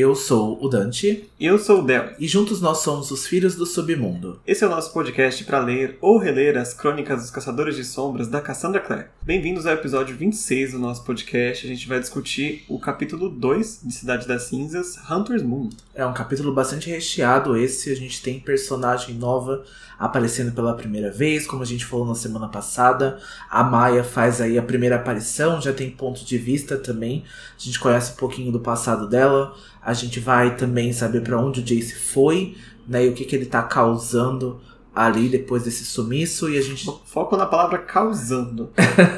Eu sou o Dante. Eu sou o Del. E juntos nós somos os Filhos do Submundo. Esse é o nosso podcast para ler ou reler as crônicas dos Caçadores de Sombras da Cassandra Clare. Bem-vindos ao episódio 26 do nosso podcast. A gente vai discutir o capítulo 2 de Cidade das Cinzas, Hunter's Moon. É um capítulo bastante recheado esse. A gente tem personagem nova aparecendo pela primeira vez, como a gente falou na semana passada. A Maia faz aí a primeira aparição, já tem ponto de vista também. A gente conhece um pouquinho do passado dela. A gente vai também saber para onde o Jace foi, né, e o que, que ele tá causando ali depois desse sumiço. E a gente. Foco na palavra causando.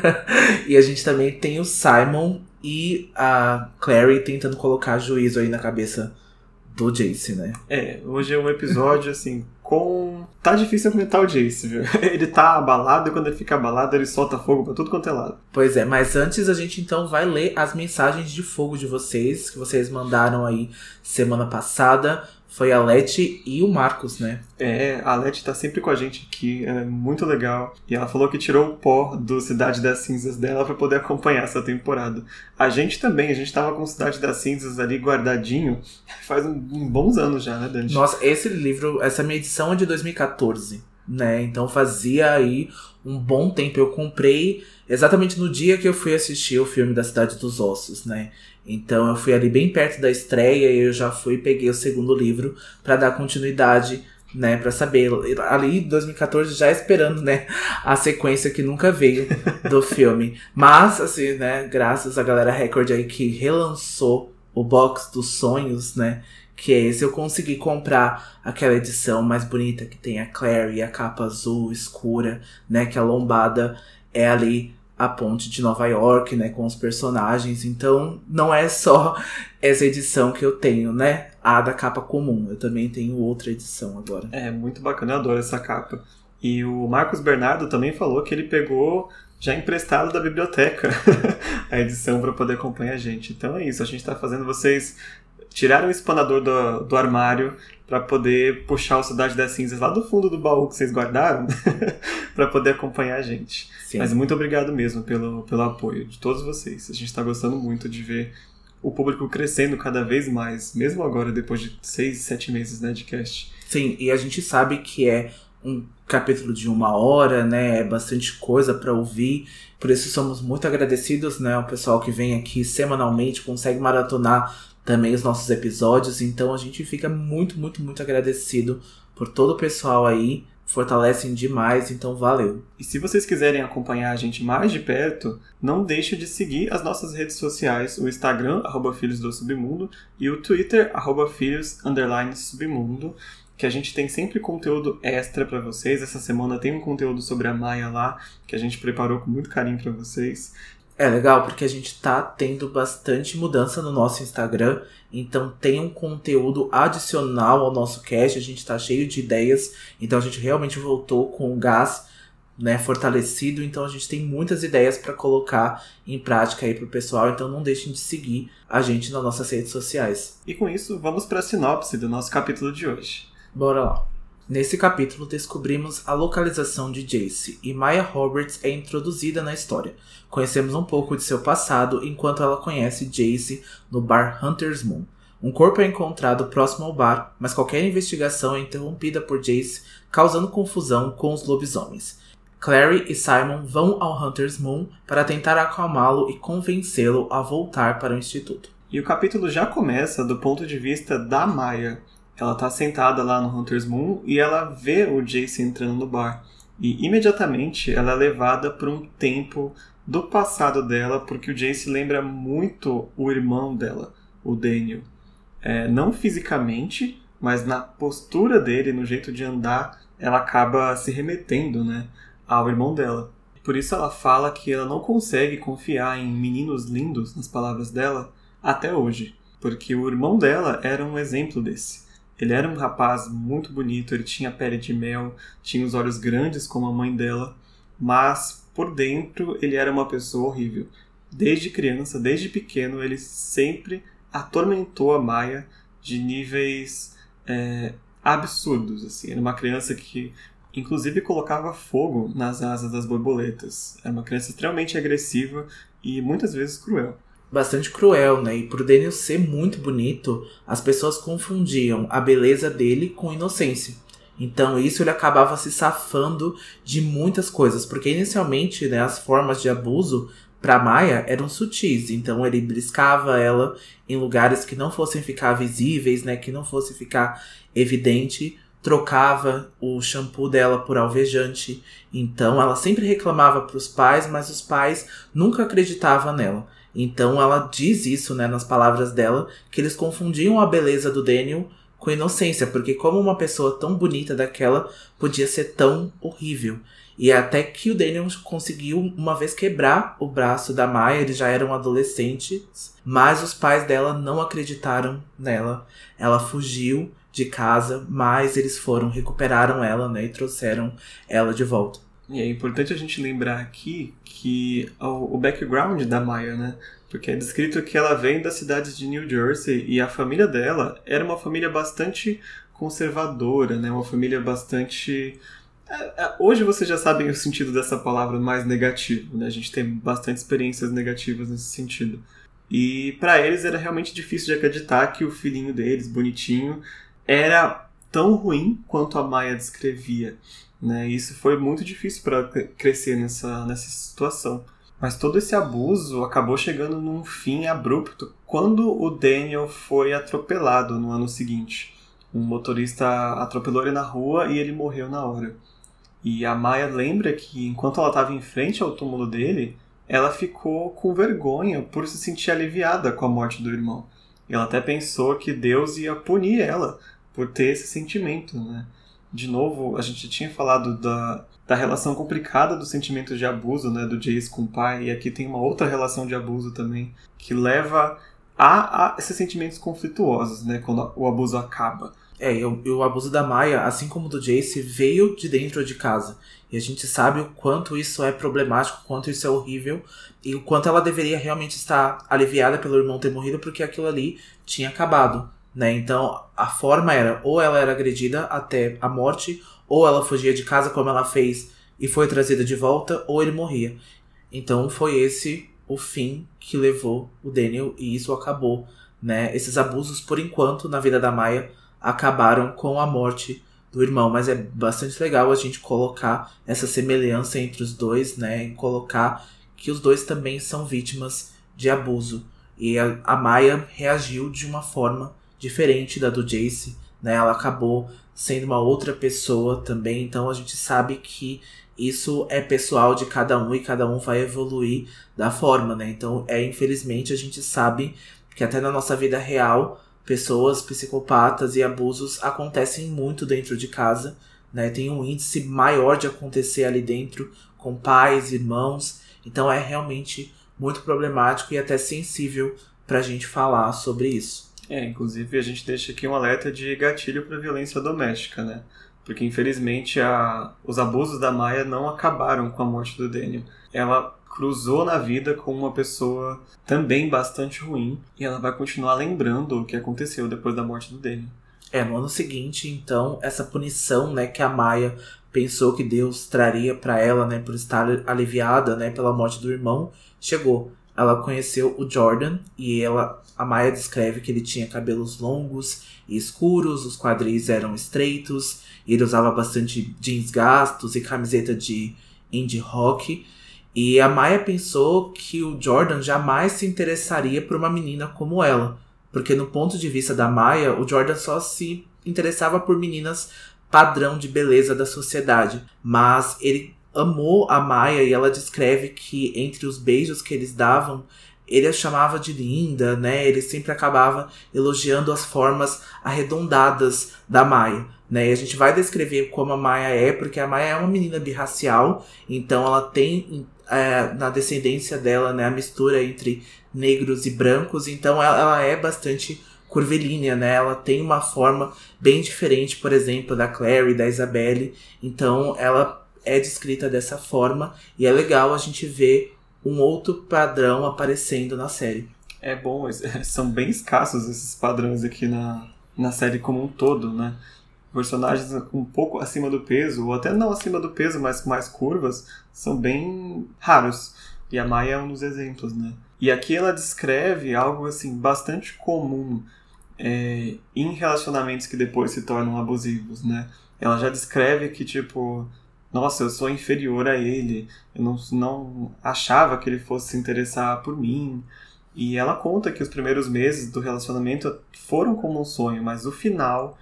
e a gente também tem o Simon e a Clary tentando colocar juízo aí na cabeça do Jace, né? É, hoje é um episódio assim com. Tá difícil comentar o Jace, viu? Ele tá abalado e quando ele fica abalado ele solta fogo pra tudo quanto é lado. Pois é, mas antes a gente então vai ler as mensagens de fogo de vocês, que vocês mandaram aí semana passada foi a Leti e o Marcos, né? É, a Leti tá sempre com a gente aqui, ela é muito legal. E ela falou que tirou o pó do Cidade das Cinzas dela para poder acompanhar essa temporada. A gente também, a gente tava com Cidade das Cinzas ali guardadinho faz um, um bons anos já, né, Dante? Nossa, esse livro, essa minha edição é de 2014, né? Então fazia aí um bom tempo. Eu comprei exatamente no dia que eu fui assistir o filme da Cidade dos Ossos, né? Então eu fui ali bem perto da estreia e eu já fui e peguei o segundo livro para dar continuidade, né, para saber ali em 2014 já esperando, né, a sequência que nunca veio do filme. Mas assim, né, graças à galera Record aí que relançou o box dos sonhos, né, que é esse eu consegui comprar aquela edição mais bonita que tem a Claire e a capa azul escura, né, que a lombada é ali a ponte de Nova York, né, com os personagens. Então, não é só essa edição que eu tenho, né? A da capa comum. Eu também tenho outra edição agora. É, muito bacana, eu adoro essa capa. E o Marcos Bernardo também falou que ele pegou já emprestado da biblioteca a edição para poder acompanhar a gente. Então é isso, a gente está fazendo vocês tirar o espanador do, do armário para poder puxar o Cidade das Cinzas lá do fundo do baú que vocês guardaram para poder acompanhar a gente. Sim. Mas muito obrigado mesmo pelo, pelo apoio de todos vocês. A gente está gostando muito de ver o público crescendo cada vez mais, mesmo agora, depois de seis, sete meses né, de cast. Sim, e a gente sabe que é um capítulo de uma hora, né? É bastante coisa para ouvir. Por isso somos muito agradecidos, né? O pessoal que vem aqui semanalmente, consegue maratonar também os nossos episódios. Então a gente fica muito, muito, muito agradecido por todo o pessoal aí fortalecem demais, então valeu. E se vocês quiserem acompanhar a gente mais de perto, não deixe de seguir as nossas redes sociais, o Instagram, arroba Filhos do Submundo, e o Twitter, arroba Filhos, underline Submundo, que a gente tem sempre conteúdo extra para vocês. Essa semana tem um conteúdo sobre a Maia lá, que a gente preparou com muito carinho para vocês. É legal porque a gente tá tendo bastante mudança no nosso Instagram, então tem um conteúdo adicional ao nosso cast, a gente tá cheio de ideias, então a gente realmente voltou com o gás né, fortalecido, então a gente tem muitas ideias para colocar em prática aí pro pessoal, então não deixem de seguir a gente nas nossas redes sociais. E com isso, vamos para a sinopse do nosso capítulo de hoje. Bora lá. Nesse capítulo descobrimos a localização de Jace e Maya Roberts é introduzida na história. Conhecemos um pouco de seu passado enquanto ela conhece Jace no bar Hunter's Moon. Um corpo é encontrado próximo ao bar, mas qualquer investigação é interrompida por Jace, causando confusão com os lobisomens. Clary e Simon vão ao Hunter's Moon para tentar acalmá-lo e convencê-lo a voltar para o instituto. E o capítulo já começa do ponto de vista da Maya, ela tá sentada lá no Hunter's Moon e ela vê o Jace entrando no bar. E imediatamente ela é levada para um tempo do passado dela, porque o Jace lembra muito o irmão dela, o Daniel. É, não fisicamente, mas na postura dele, no jeito de andar, ela acaba se remetendo né, ao irmão dela. Por isso ela fala que ela não consegue confiar em meninos lindos, nas palavras dela, até hoje. Porque o irmão dela era um exemplo desse. Ele era um rapaz muito bonito, ele tinha pele de mel, tinha os olhos grandes como a mãe dela, mas por dentro ele era uma pessoa horrível. Desde criança, desde pequeno, ele sempre atormentou a Maia de níveis é, absurdos. Assim. Era uma criança que, inclusive, colocava fogo nas asas das borboletas. Era uma criança extremamente agressiva e muitas vezes cruel. Bastante cruel, né? E por Daniel ser muito bonito, as pessoas confundiam a beleza dele com inocência. Então isso ele acabava se safando de muitas coisas, porque inicialmente né, as formas de abuso para Maia eram sutis, então ele briscava ela em lugares que não fossem ficar visíveis, né, que não fosse ficar evidente, trocava o shampoo dela por alvejante. Então ela sempre reclamava para os pais, mas os pais nunca acreditavam nela. Então ela diz isso, né, nas palavras dela, que eles confundiam a beleza do Daniel com inocência, porque como uma pessoa tão bonita daquela podia ser tão horrível. E até que o Daniel conseguiu uma vez quebrar o braço da Maya, eles já eram adolescentes, mas os pais dela não acreditaram nela. Ela fugiu de casa, mas eles foram, recuperaram ela, né, e trouxeram ela de volta. E é importante a gente lembrar aqui que o background da Maya, né? Porque é descrito que ela vem das cidades de New Jersey e a família dela era uma família bastante conservadora, né? Uma família bastante é, é, Hoje vocês já sabem o sentido dessa palavra mais negativo, né? A gente tem bastante experiências negativas nesse sentido. E para eles era realmente difícil de acreditar que o filhinho deles, bonitinho, era tão ruim quanto a Maia descrevia. Né? E isso foi muito difícil para crescer nessa, nessa situação. Mas todo esse abuso acabou chegando num fim abrupto quando o Daniel foi atropelado no ano seguinte. Um motorista atropelou ele na rua e ele morreu na hora. E a Maia lembra que enquanto ela estava em frente ao túmulo dele, ela ficou com vergonha por se sentir aliviada com a morte do irmão. Ela até pensou que Deus ia punir ela por ter esse sentimento, né? De novo, a gente tinha falado da, da relação complicada do sentimento de abuso, né, do Jace com o pai, e aqui tem uma outra relação de abuso também, que leva a, a esses sentimentos conflituosos, né, quando o abuso acaba. É, e o, o, abuso da Maia, assim como do Jace, veio de dentro de casa. E a gente sabe o quanto isso é problemático, o quanto isso é horrível, e o quanto ela deveria realmente estar aliviada pelo irmão ter morrido, porque aquilo ali tinha acabado. Né? Então a forma era ou ela era agredida até a morte, ou ela fugia de casa como ela fez e foi trazida de volta, ou ele morria. Então foi esse o fim que levou o Daniel e isso acabou. Né? Esses abusos, por enquanto, na vida da Maia acabaram com a morte do irmão, mas é bastante legal a gente colocar essa semelhança entre os dois, né? E colocar que os dois também são vítimas de abuso. E a, a Maia reagiu de uma forma diferente da do Jace, né? Ela acabou sendo uma outra pessoa também, então a gente sabe que isso é pessoal de cada um e cada um vai evoluir da forma, né? Então, é infelizmente a gente sabe que até na nossa vida real, pessoas psicopatas e abusos acontecem muito dentro de casa, né? Tem um índice maior de acontecer ali dentro com pais, irmãos. Então é realmente muito problemático e até sensível pra gente falar sobre isso. É, inclusive a gente deixa aqui um alerta de gatilho para violência doméstica, né? Porque infelizmente a... os abusos da Maia não acabaram com a morte do Daniel. Ela cruzou na vida com uma pessoa também bastante ruim e ela vai continuar lembrando o que aconteceu depois da morte do Daniel. É, no ano seguinte, então, essa punição, né, que a Maia pensou que Deus traria para ela, né, por estar aliviada, né, pela morte do irmão, chegou ela conheceu o Jordan e ela, a Maya descreve que ele tinha cabelos longos e escuros, os quadris eram estreitos, e ele usava bastante jeans gastos e camiseta de indie rock. E a Maya pensou que o Jordan jamais se interessaria por uma menina como ela, porque no ponto de vista da Maya, o Jordan só se interessava por meninas padrão de beleza da sociedade, mas ele amou a Maia e ela descreve que entre os beijos que eles davam, ele a chamava de linda, né? Ele sempre acabava elogiando as formas arredondadas da Maia, né? E a gente vai descrever como a Maia é, porque a Maia é uma menina birracial, então ela tem é, na descendência dela, né, a mistura entre negros e brancos, então ela, ela é bastante curvilínea, né? Ela tem uma forma bem diferente, por exemplo, da Clary, da Isabelle. Então ela é descrita dessa forma e é legal a gente ver um outro padrão aparecendo na série. É bom, são bem escassos esses padrões aqui na, na série como um todo, né? Personagens um pouco acima do peso, ou até não acima do peso, mas com mais curvas, são bem raros. E a Maya é um dos exemplos, né? E aqui ela descreve algo assim bastante comum é, em relacionamentos que depois se tornam abusivos, né? Ela já descreve que tipo, nossa, eu sou inferior a ele, eu não, não achava que ele fosse se interessar por mim. E ela conta que os primeiros meses do relacionamento foram como um sonho, mas o final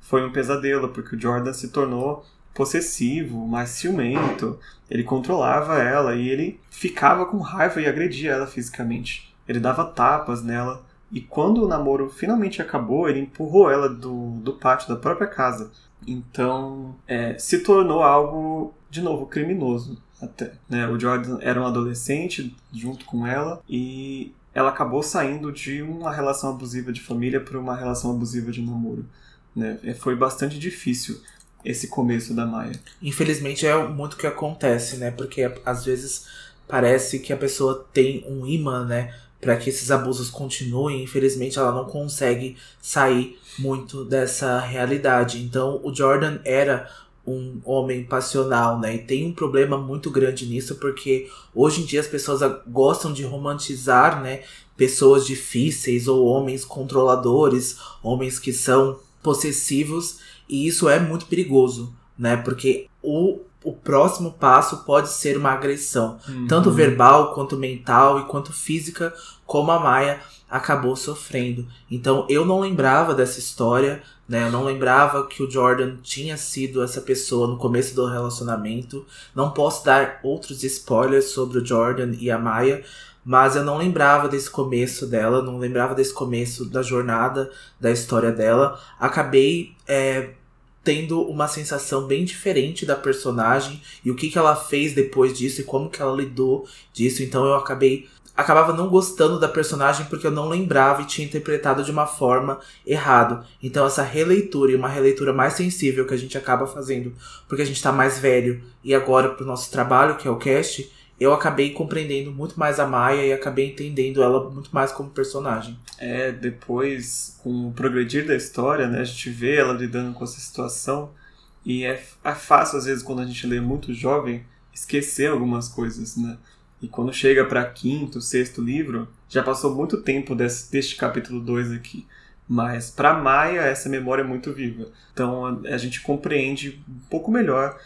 foi um pesadelo, porque o Jordan se tornou possessivo, mais ciumento, ele controlava ela e ele ficava com raiva e agredia ela fisicamente. Ele dava tapas nela. E quando o namoro finalmente acabou, ele empurrou ela do, do pátio da própria casa. Então, é, se tornou algo, de novo, criminoso até. Né? O Jordan era um adolescente junto com ela e ela acabou saindo de uma relação abusiva de família para uma relação abusiva de namoro. Né? É, foi bastante difícil esse começo da Maia. Infelizmente é muito o que acontece, né? Porque às vezes parece que a pessoa tem um imã, né? Para que esses abusos continuem. Infelizmente ela não consegue sair muito dessa realidade. Então o Jordan era um homem passional, né? E tem um problema muito grande nisso, porque hoje em dia as pessoas gostam de romantizar, né? Pessoas difíceis ou homens controladores, homens que são possessivos e isso é muito perigoso, né? Porque o, o próximo passo pode ser uma agressão, uhum. tanto verbal quanto mental e quanto física, como a Maia acabou sofrendo. Então eu não lembrava dessa história, né? Eu não lembrava que o Jordan tinha sido essa pessoa no começo do relacionamento. Não posso dar outros spoilers sobre o Jordan e a Maia, mas eu não lembrava desse começo dela, não lembrava desse começo da jornada, da história dela. Acabei é, tendo uma sensação bem diferente da personagem e o que, que ela fez depois disso e como que ela lidou disso. Então eu acabei acabava não gostando da personagem porque eu não lembrava e tinha interpretado de uma forma errado. Então essa releitura e uma releitura mais sensível que a gente acaba fazendo porque a gente está mais velho e agora pro nosso trabalho, que é o cast, eu acabei compreendendo muito mais a Maia e acabei entendendo ela muito mais como personagem. É, depois, com o progredir da história, né, a gente vê ela lidando com essa situação e é, é fácil, às vezes, quando a gente lê muito jovem, esquecer algumas coisas, né? E quando chega para quinto, sexto livro, já passou muito tempo desse, deste capítulo 2 aqui. Mas para Maia essa memória é muito viva. Então a, a, gente compreende um pouco melhor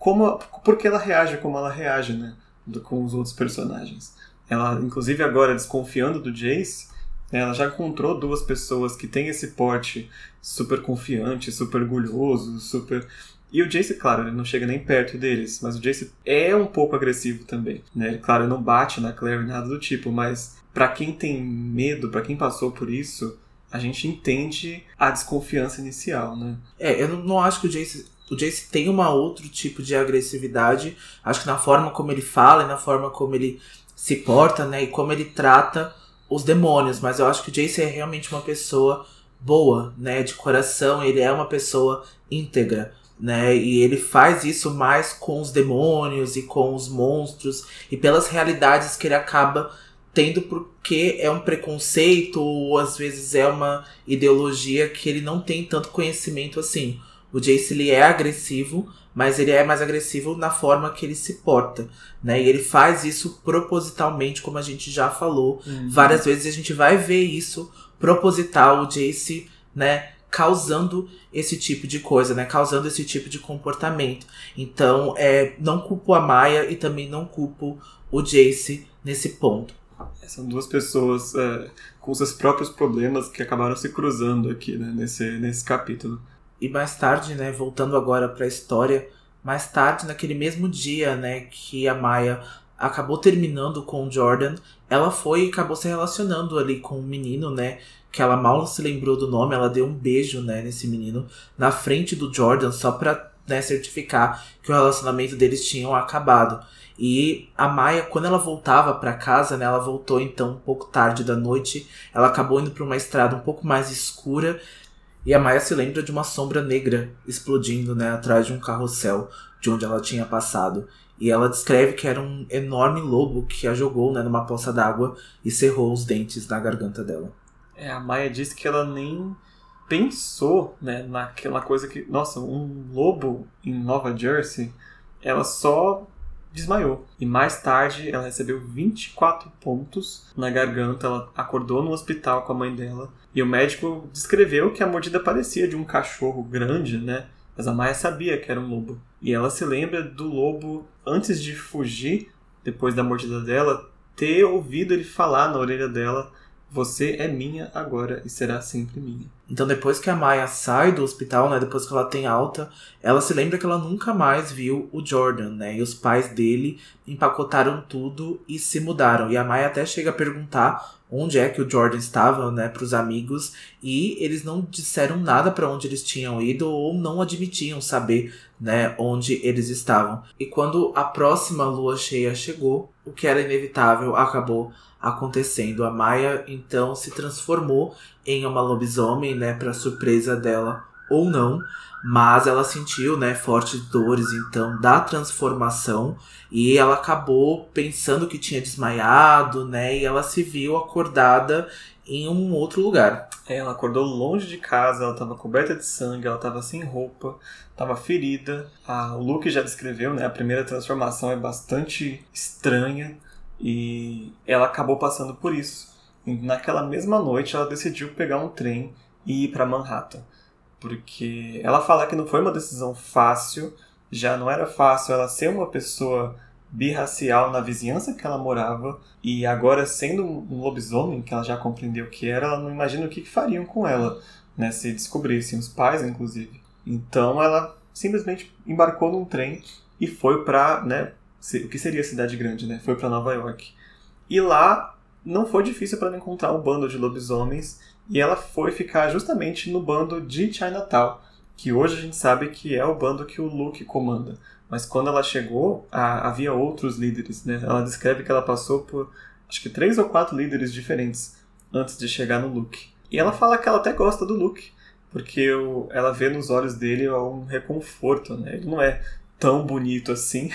como por que ela reage como ela reage, né? Do, com os outros personagens. Ela, inclusive agora desconfiando do Jace, ela já encontrou duas pessoas que têm esse porte super confiante, super orgulhoso, super. E o Jace, claro, ele não chega nem perto deles, mas o Jace é um pouco agressivo também, né? Claro, ele não bate na Claire nada do tipo, mas para quem tem medo, para quem passou por isso, a gente entende a desconfiança inicial, né? É, eu não acho que o Jace o Jace tem uma outro tipo de agressividade, acho que na forma como ele fala e na forma como ele se porta, né, e como ele trata os demônios, mas eu acho que o Jace é realmente uma pessoa boa, né, de coração, ele é uma pessoa íntegra, né, e ele faz isso mais com os demônios e com os monstros e pelas realidades que ele acaba tendo porque é um preconceito ou às vezes é uma ideologia que ele não tem tanto conhecimento assim. O Jace ele é agressivo, mas ele é mais agressivo na forma que ele se porta, né? E ele faz isso propositalmente, como a gente já falou uhum. várias vezes. A gente vai ver isso proposital, o Jace, né? Causando esse tipo de coisa, né? Causando esse tipo de comportamento. Então, é, não culpo a Maia e também não culpo o Jace nesse ponto. São duas pessoas é, com seus próprios problemas que acabaram se cruzando aqui, né? Nesse, nesse capítulo. E mais tarde, né, voltando agora para a história, mais tarde, naquele mesmo dia, né, que a Maya acabou terminando com o Jordan, ela foi e acabou se relacionando ali com um menino, né, que ela mal se lembrou do nome, ela deu um beijo, né, nesse menino, na frente do Jordan, só pra, né, certificar que o relacionamento deles tinham acabado. E a Maia, quando ela voltava para casa, né, ela voltou então um pouco tarde da noite, ela acabou indo para uma estrada um pouco mais escura e a Maia se lembra de uma sombra negra explodindo né, atrás de um carrossel de onde ela tinha passado. E ela descreve que era um enorme lobo que a jogou né, numa poça d'água e cerrou os dentes na garganta dela. É, a Maia disse que ela nem pensou né, naquela coisa que. Nossa, um lobo em Nova Jersey. Ela só desmaiou. E mais tarde ela recebeu 24 pontos na garganta, ela acordou no hospital com a mãe dela. E o médico descreveu que a mordida parecia de um cachorro grande, né? Mas a Maia sabia que era um lobo. E ela se lembra do lobo, antes de fugir, depois da mordida dela, ter ouvido ele falar na orelha dela: Você é minha agora e será sempre minha. Então, depois que a Maya sai do hospital, né, depois que ela tem alta, ela se lembra que ela nunca mais viu o Jordan, né? E os pais dele empacotaram tudo e se mudaram. E a Maya até chega a perguntar onde é que o Jordan estava, né, para os amigos, e eles não disseram nada para onde eles tinham ido ou não admitiam saber, né, onde eles estavam. E quando a próxima lua cheia chegou, o que era inevitável acabou acontecendo. A Maya então se transformou em uma lobisomem, né, para surpresa dela ou não, mas ela sentiu, né, fortes dores então da transformação e ela acabou pensando que tinha desmaiado, né, e ela se viu acordada em um outro lugar. É, ela acordou longe de casa, ela estava coberta de sangue, ela estava sem roupa, estava ferida. O Luke já descreveu, né, a primeira transformação é bastante estranha e ela acabou passando por isso. Naquela mesma noite ela decidiu pegar um trem e ir para Manhattan. Porque ela fala que não foi uma decisão fácil, já não era fácil ela ser uma pessoa birracial na vizinhança que ela morava e agora sendo um lobisomem que ela já compreendeu que era, ela não imagina o que, fariam com ela, né, se descobrissem os pais inclusive. Então ela simplesmente embarcou num trem e foi para, né, o que seria a cidade grande, né? Foi para Nova York. E lá não foi difícil para ela encontrar um bando de lobisomens e ela foi ficar justamente no bando de Chinatown, que hoje a gente sabe que é o bando que o Luke comanda. Mas quando ela chegou, a, havia outros líderes, né? Ela descreve que ela passou por acho que três ou quatro líderes diferentes antes de chegar no Luke. E ela fala que ela até gosta do Luke, porque o, ela vê nos olhos dele um reconforto, né? Ele não é tão bonito assim.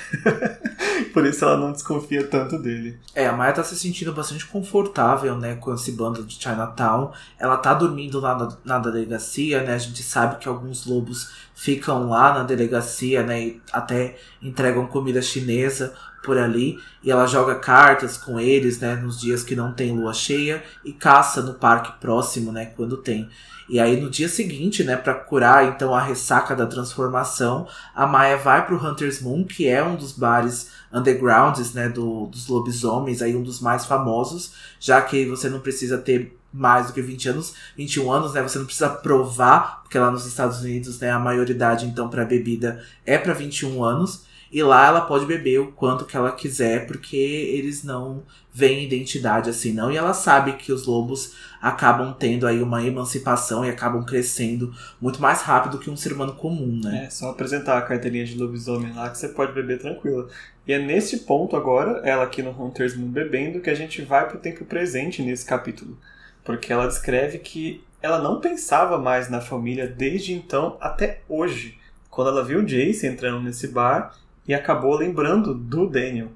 Por isso ela não desconfia tanto dele. É, a Maya tá se sentindo bastante confortável, né, com esse bando de Chinatown. Ela tá dormindo lá na, na delegacia, né? A gente sabe que alguns lobos ficam lá na delegacia, né, e até entregam comida chinesa por ali. E ela joga cartas com eles, né, nos dias que não tem lua cheia e caça no parque próximo, né, quando tem. E aí no dia seguinte, né, para curar então a ressaca da transformação, a Maya vai pro Hunter's Moon, que é um dos bares undergrounds, né, do, dos lobisomens, aí um dos mais famosos, já que você não precisa ter mais do que 20 anos, 21 anos, né? Você não precisa provar, porque lá nos Estados Unidos, né, a maioridade então para bebida é para 21 anos. E lá ela pode beber o quanto que ela quiser, porque eles não veem identidade assim, não. E ela sabe que os lobos acabam tendo aí uma emancipação e acabam crescendo muito mais rápido que um ser humano comum, né? É, só apresentar a carteirinha de lobisomem lá que você pode beber tranquilo. E é nesse ponto agora, ela aqui no Hunter's Moon bebendo, que a gente vai pro tempo presente nesse capítulo. Porque ela descreve que ela não pensava mais na família desde então até hoje. Quando ela viu Jace entrando nesse bar e acabou lembrando do Daniel.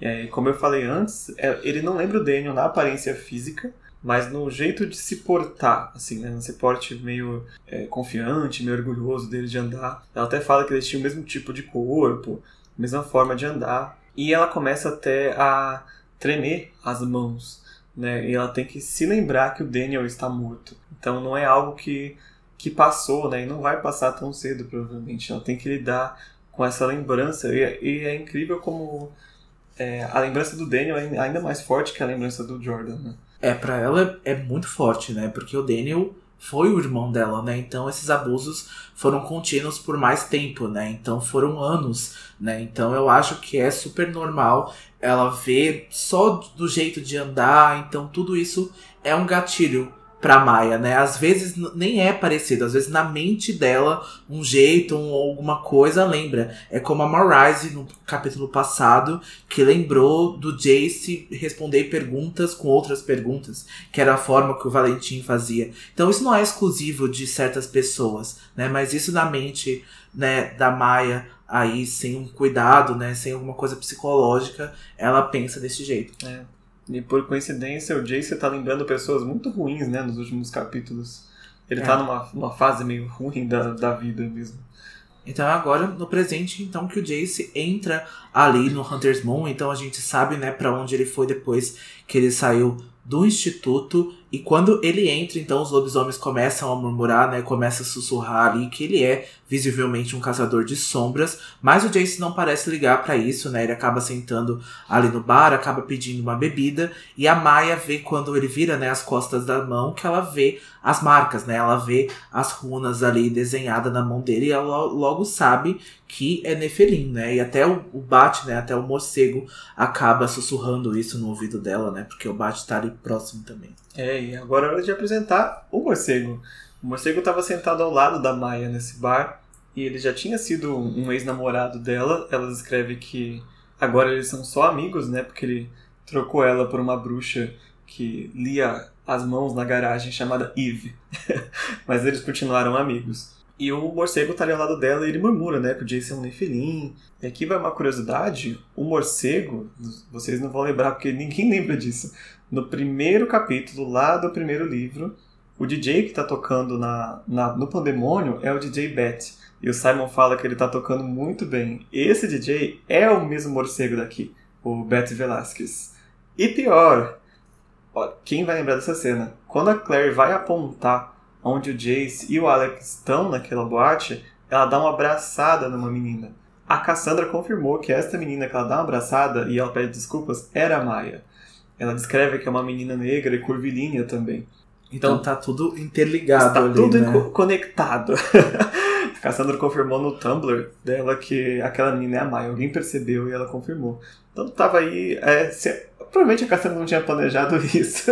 E como eu falei antes, é, ele não lembra o Daniel na aparência física, mas no jeito de se portar, assim, né? Nesse porte meio é, confiante, meio orgulhoso dele de andar. Ela até fala que eles tinham o mesmo tipo de corpo, mesma forma de andar. E ela começa até a tremer as mãos, né? E ela tem que se lembrar que o Daniel está morto. Então não é algo que, que passou, né? E não vai passar tão cedo, provavelmente. Ela tem que lidar com essa lembrança. E, é, e é incrível como é, a lembrança do Daniel é ainda mais forte que a lembrança do Jordan, né? É, para ela é muito forte, né? Porque o Daniel foi o irmão dela, né? Então esses abusos foram contínuos por mais tempo, né? Então foram anos, né? Então eu acho que é super normal ela ver só do jeito de andar, então tudo isso é um gatilho pra Maia, né? Às vezes nem é parecido, às vezes na mente dela, um jeito, um, alguma coisa lembra. É como a Marise no capítulo passado, que lembrou do Jace responder perguntas com outras perguntas, que era a forma que o Valentim fazia. Então isso não é exclusivo de certas pessoas, né? Mas isso na mente, né, da Maia aí sem um cuidado, né, sem alguma coisa psicológica, ela pensa desse jeito. É. E por coincidência, o Jace tá lembrando pessoas muito ruins, né, nos últimos capítulos. Ele tá é. tá numa, numa fase meio ruim da, da vida mesmo. Então é agora no presente então que o Jace entra ali no Hunter's Moon, então a gente sabe, né, para onde ele foi depois que ele saiu do instituto e quando ele entra, então os lobisomens começam a murmurar, né? Começa a sussurrar ali que ele é visivelmente um caçador de sombras, mas o Jace não parece ligar para isso, né? Ele acaba sentando ali no bar, acaba pedindo uma bebida e a Maia vê quando ele vira, né, as costas da mão, que ela vê as marcas, né? Ela vê as runas ali desenhadas na mão dele e ela logo sabe que é Nefelim, né? E até o, o Bat, né? Até o morcego acaba sussurrando isso no ouvido dela, né? Porque o Bat tá ali próximo também. É, e agora é hora de apresentar o morcego. O morcego estava sentado ao lado da Maia nesse bar e ele já tinha sido um ex-namorado dela. Ela escreve que agora eles são só amigos, né? Porque ele trocou ela por uma bruxa que lia as mãos na garagem chamada Eve. Mas eles continuaram amigos. E o morcego tá ali ao lado dela e ele murmura, né? Que o Jason é um nefilim. E aqui vai uma curiosidade: o morcego, vocês não vão lembrar porque ninguém lembra disso no primeiro capítulo, lá do primeiro livro, o DJ que está tocando na, na, no Pandemônio é o DJ Bet. E o Simon fala que ele está tocando muito bem. Esse DJ é o mesmo morcego daqui, o Bet Velasquez. E pior, ó, quem vai lembrar dessa cena? Quando a Claire vai apontar onde o Jace e o Alex estão naquela boate, ela dá uma abraçada numa menina. A Cassandra confirmou que esta menina que ela dá uma abraçada e ela pede desculpas era a Maia. Ela descreve que é uma menina negra e curvilínea também. Então, então tá tudo interligado tá ali, tudo né? conectado. a Cassandra confirmou no Tumblr dela que aquela menina é a Maya. Alguém percebeu e ela confirmou. Então tava aí... É, se, provavelmente a Cassandra não tinha planejado isso.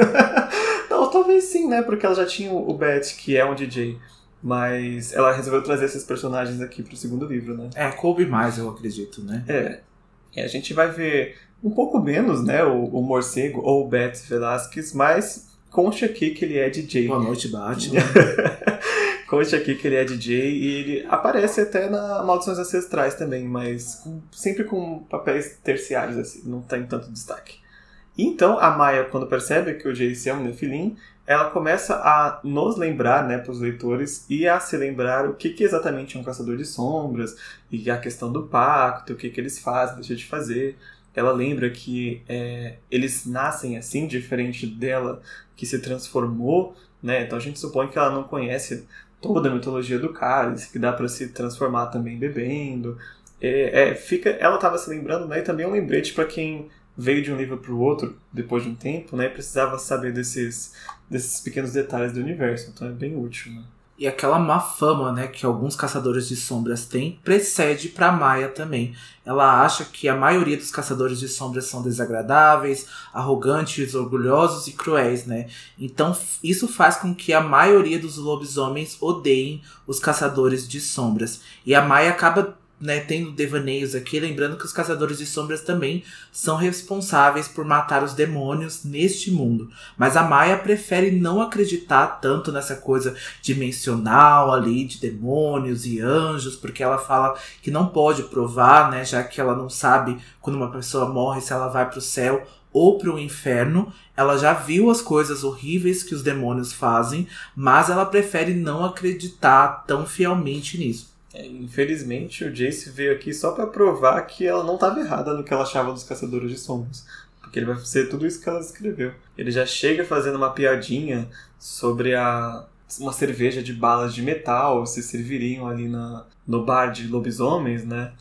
não, talvez sim, né? Porque ela já tinha o Beth, que é um DJ. Mas ela resolveu trazer esses personagens aqui pro segundo livro, né? É, coube mais, eu acredito, né? É. E a gente vai ver um pouco menos, né, o, o morcego ou o Beth Velasquez, mas conte aqui que ele é DJ. Boa noite, Batman. conte aqui que ele é DJ e ele aparece até na Maldições Ancestrais também, mas com, sempre com papéis terciários, assim, não tem tanto destaque. Então a Maia, quando percebe que o Jace é um Nefilim, ela começa a nos lembrar, né, para os leitores, e a se lembrar o que, que exatamente é um caçador de sombras, e a questão do pacto, o que, que eles fazem, deixam de fazer ela lembra que é, eles nascem assim, diferente dela, que se transformou, né? Então a gente supõe que ela não conhece toda a mitologia do cálice, que dá para se transformar também bebendo. É, é, fica, ela estava se lembrando, né? E também um lembrete para quem veio de um livro para o outro depois de um tempo, né? Precisava saber desses, desses pequenos detalhes do universo. Então é bem útil, né? E aquela má fama, né, que alguns caçadores de sombras têm, precede para Maia também. Ela acha que a maioria dos caçadores de sombras são desagradáveis, arrogantes, orgulhosos e cruéis, né? Então isso faz com que a maioria dos lobisomens odeiem os caçadores de sombras. E a Maia acaba né, tendo devaneios aqui, lembrando que os caçadores de sombras também são responsáveis por matar os demônios neste mundo. Mas a Maia prefere não acreditar tanto nessa coisa dimensional ali de demônios e anjos, porque ela fala que não pode provar, né, já que ela não sabe quando uma pessoa morre se ela vai para o céu ou para o inferno. Ela já viu as coisas horríveis que os demônios fazem, mas ela prefere não acreditar tão fielmente nisso. Infelizmente, o Jace veio aqui só para provar que ela não estava errada no que ela achava dos Caçadores de Sombras. Porque ele vai fazer tudo isso que ela escreveu. Ele já chega fazendo uma piadinha sobre a uma cerveja de balas de metal se serviriam ali na, no bar de lobisomens, né?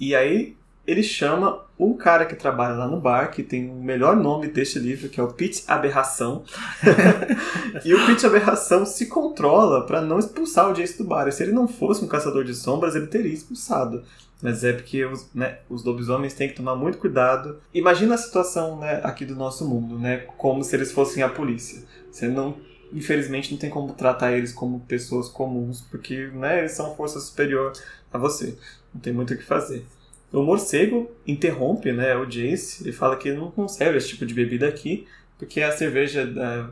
E aí ele chama um cara que trabalha lá no bar, que tem o melhor nome deste livro, que é o Pete Aberração. e o Pete Aberração se controla para não expulsar o Jace do bar. E se ele não fosse um caçador de sombras, ele teria expulsado. Mas é porque os, né, os lobisomens têm que tomar muito cuidado. Imagina a situação né, aqui do nosso mundo, né? Como se eles fossem a polícia. Você não infelizmente não tem como tratar eles como pessoas comuns, porque né, eles são força superior a você. Não tem muito o que fazer. O morcego interrompe né, o Jace e fala que não conserva esse tipo de bebida aqui, porque a cerveja da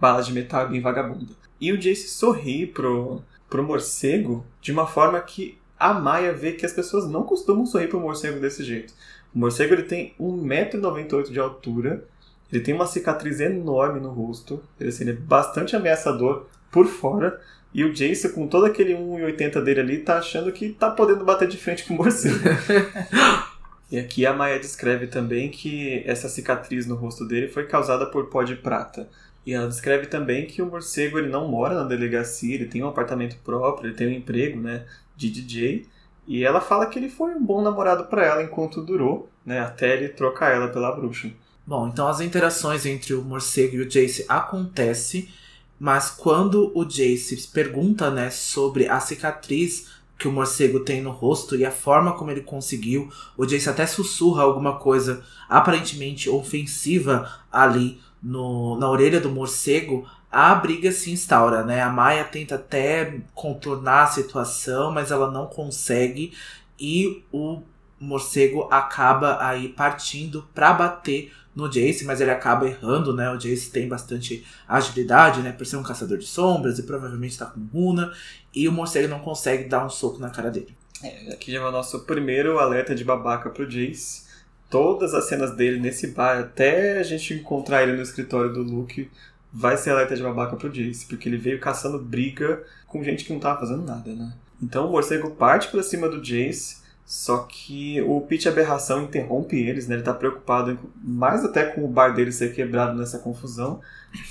bala de metal é bem vagabunda. E o Jace sorri pro, pro morcego de uma forma que a Maia vê que as pessoas não costumam sorrir pro morcego desse jeito. O morcego ele tem 1,98m de altura, ele tem uma cicatriz enorme no rosto, ele, assim, ele é bastante ameaçador por fora, E o Jace, com todo aquele 1,80 dele ali, tá achando que tá podendo bater de frente com o morcego. e aqui a Maia descreve também que essa cicatriz no rosto dele foi causada por pó de prata. E ela descreve também que o morcego ele não mora na delegacia, ele tem um apartamento próprio, ele tem um emprego, né, de DJ. E ela fala que ele foi um bom namorado para ela enquanto durou, né, até ele trocar ela pela bruxa. Bom, então as interações entre o morcego e o Jace acontecem, mas quando o Jace pergunta, né, sobre a cicatriz que o morcego tem no rosto e a forma como ele conseguiu, o Jace até sussurra alguma coisa aparentemente ofensiva ali no, na orelha do morcego, a briga se instaura, né? A Maia tenta até contornar a situação, mas ela não consegue e o morcego acaba aí partindo para bater no Jace, mas ele acaba errando, né? O Jace tem bastante agilidade, né? Por ser um caçador de sombras e provavelmente está com runa. E o morcego não consegue dar um soco na cara dele. É, aqui já é o nosso primeiro alerta de babaca pro Jace. Todas as cenas dele nesse bar, até a gente encontrar ele no escritório do Luke, vai ser alerta de babaca pro Jace, porque ele veio caçando briga com gente que não tava fazendo nada, né? Então o morcego parte pra cima do Jace só que o Pitch Aberração interrompe eles, né? Ele tá preocupado mais até com o bar dele ser quebrado nessa confusão.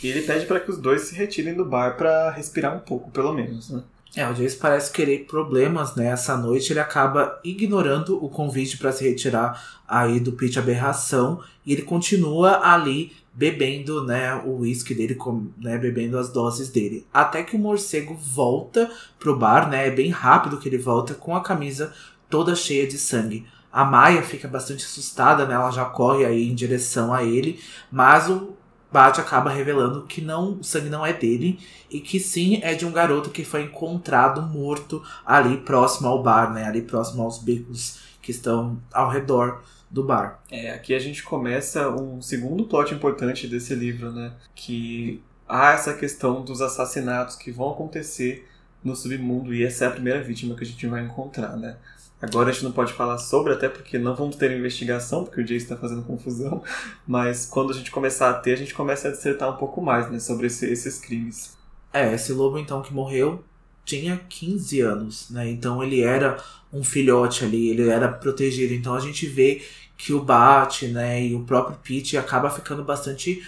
E ele pede para que os dois se retirem do bar para respirar um pouco, pelo menos, né? É, o Jace parece querer problemas, né? Essa noite ele acaba ignorando o convite para se retirar aí do Pitch Aberração e ele continua ali bebendo, né, o whisky dele, né, bebendo as doses dele. Até que o morcego volta pro bar, né? É bem rápido que ele volta com a camisa toda cheia de sangue. A Maia fica bastante assustada, né? Ela já corre aí em direção a ele, mas o Bate acaba revelando que não, o sangue não é dele e que sim é de um garoto que foi encontrado morto ali próximo ao bar, né? Ali próximo aos becos que estão ao redor do bar. É, aqui a gente começa um segundo plot importante desse livro, né? Que há essa questão dos assassinatos que vão acontecer no submundo e essa é a primeira vítima que a gente vai encontrar, né? Agora a gente não pode falar sobre, até porque não vamos ter investigação, porque o Jace está fazendo confusão. Mas quando a gente começar a ter, a gente começa a dissertar um pouco mais né, sobre esse, esses crimes. É, esse lobo então que morreu tinha 15 anos, né? Então ele era um filhote ali, ele era protegido. Então a gente vê que o Bat, né, e o próprio Pete acaba ficando bastante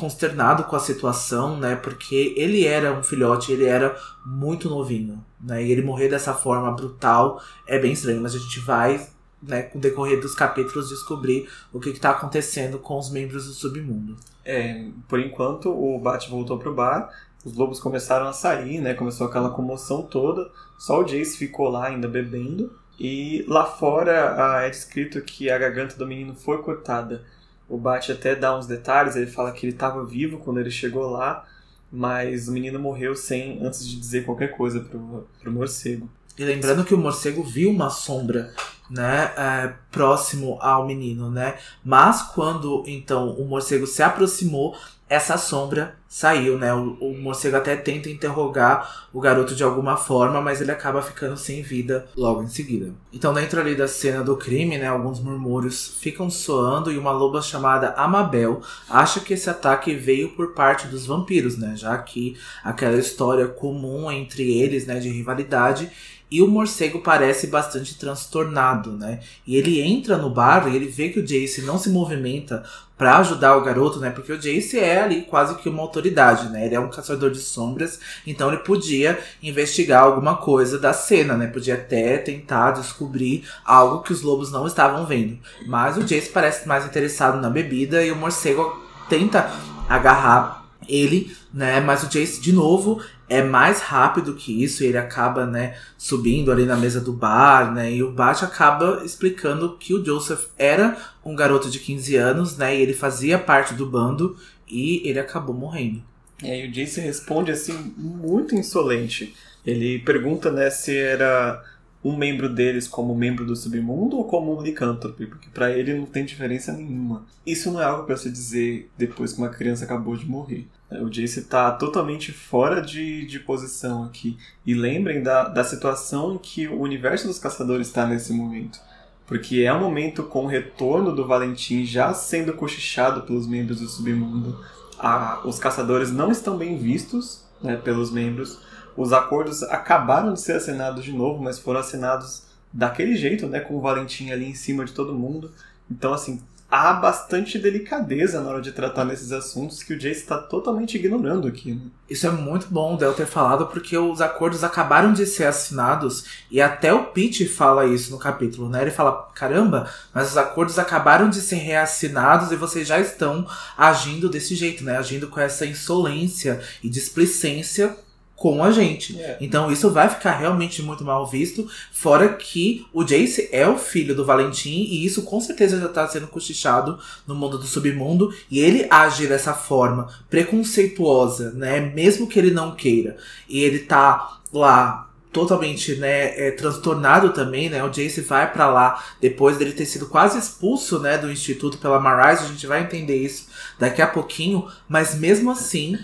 consternado com a situação, né? Porque ele era um filhote, ele era muito novinho, né? E ele morrer dessa forma brutal é bem estranho, mas a gente vai, né, com o decorrer dos capítulos, descobrir o que está acontecendo com os membros do submundo. É, por enquanto, o Bat voltou pro bar, os lobos começaram a sair, né? Começou aquela comoção toda. Só o Jace ficou lá ainda bebendo. E lá fora é descrito que a garganta do menino foi cortada o Bat até dá uns detalhes, ele fala que ele estava vivo quando ele chegou lá, mas o menino morreu sem antes de dizer qualquer coisa pro, pro morcego. E lembrando que o morcego viu uma sombra, né, é, próximo ao menino, né? Mas quando então o morcego se aproximou, essa sombra saiu, né? O, o, morcego até tenta interrogar o garoto de alguma forma, mas ele acaba ficando sem vida logo em seguida. Então, dentro ali da cena do crime, né, alguns murmúrios ficam soando e uma loba chamada Amabel acha que esse ataque veio por parte dos vampiros, né? Já que aquela história comum entre eles, né, de rivalidade e o morcego parece bastante transtornado, né? E ele entra no bar e ele vê que o Jace não se movimenta para ajudar o garoto, né? Porque o Jace é ali quase que uma autoridade, né? Ele é um caçador de sombras, então ele podia investigar alguma coisa da cena, né? Podia até tentar descobrir algo que os lobos não estavam vendo. Mas o Jace parece mais interessado na bebida e o morcego tenta agarrar ele, né? Mas o Jace, de novo, é mais rápido que isso, ele acaba, né, subindo ali na mesa do bar, né, e o Bat acaba explicando que o Joseph era um garoto de 15 anos, né, e ele fazia parte do bando, e ele acabou morrendo. E aí o Jace responde, assim, muito insolente. Ele pergunta, né, se era um membro deles como membro do submundo ou como um licântrope, porque para ele não tem diferença nenhuma. Isso não é algo para se dizer depois que uma criança acabou de morrer. O Jace está totalmente fora de, de posição aqui. E lembrem da, da situação que o universo dos caçadores está nesse momento. Porque é um momento com o retorno do Valentim já sendo cochichado pelos membros do submundo. A, os caçadores não estão bem vistos né, pelos membros Os acordos acabaram de ser assinados de novo, mas foram assinados daquele jeito, né? Com o Valentim ali em cima de todo mundo. Então, assim, há bastante delicadeza na hora de tratar nesses assuntos que o Jace está totalmente ignorando aqui. Né? Isso é muito bom Del ter falado, porque os acordos acabaram de ser assinados, e até o Pete fala isso no capítulo, né? Ele fala: caramba, mas os acordos acabaram de ser reassinados e vocês já estão agindo desse jeito, né? Agindo com essa insolência e displicência com a gente. É. Então isso vai ficar realmente muito mal visto. Fora que o Jace é o filho do Valentim e isso com certeza já tá sendo cochichado no mundo do submundo. E ele age dessa forma preconceituosa, né? Mesmo que ele não queira. E ele tá lá totalmente né, é, transtornado também, né? O Jace vai para lá depois dele ter sido quase expulso, né, do instituto pela Marise. A gente vai entender isso daqui a pouquinho, mas mesmo assim,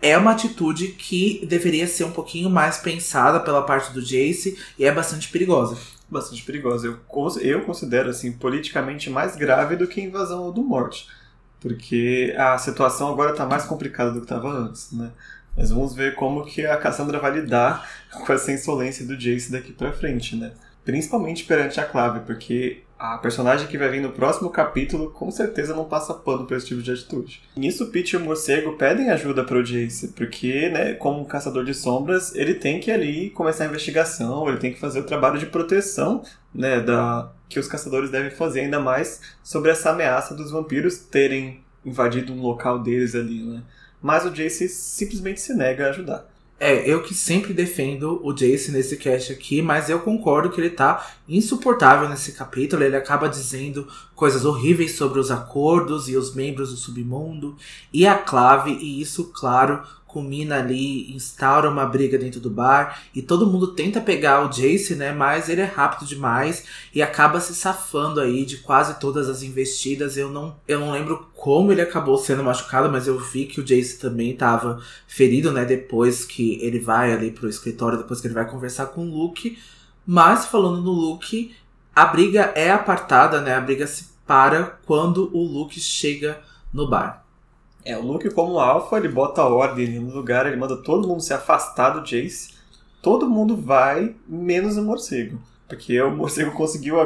é uma atitude que deveria ser um pouquinho mais pensada pela parte do Jace e é bastante perigosa. Bastante perigosa. Eu, eu considero, assim, politicamente mais grave do que a invasão do Morte. Porque a situação agora está mais complicada do que estava antes, né? Mas vamos ver como que a Cassandra vai lidar com essa insolência do Jace daqui para frente, né? Principalmente perante a Clave, porque a personagem que vai vir no próximo capítulo com certeza não passa pano para esse tipo de atitude. Nisso, Pete e o morcego pedem ajuda para o Jace, porque, né, como um caçador de sombras, ele tem que ali começar a investigação, ele tem que fazer o trabalho de proteção, né, da que os caçadores devem fazer ainda mais sobre essa ameaça dos vampiros terem invadido um local deles ali, né? Mas o Jace simplesmente se nega a ajudar. É, eu que sempre defendo o Jace nesse cast aqui, mas eu concordo que ele tá insuportável nesse capítulo. Ele acaba dizendo coisas horríveis sobre os acordos e os membros do submundo e a clave, e isso, claro, culmina ali, instaura uma briga dentro do bar e todo mundo tenta pegar o Jace, né? Mas ele é rápido demais e acaba se safando aí de quase todas as investidas. Eu não, eu não lembro como ele acabou sendo machucado, mas eu vi que o Jace também estava ferido, né? Depois que ele vai ali pro escritório, depois que ele vai conversar com o Luke. Mas falando no Luke, a briga é apartada, né? A briga se para quando o Luke chega no bar. É, o Luke como alfa, ele bota a ordem no lugar, ele manda todo mundo se afastar do Jace. Todo mundo vai, menos o morcego. Porque o morcego conseguiu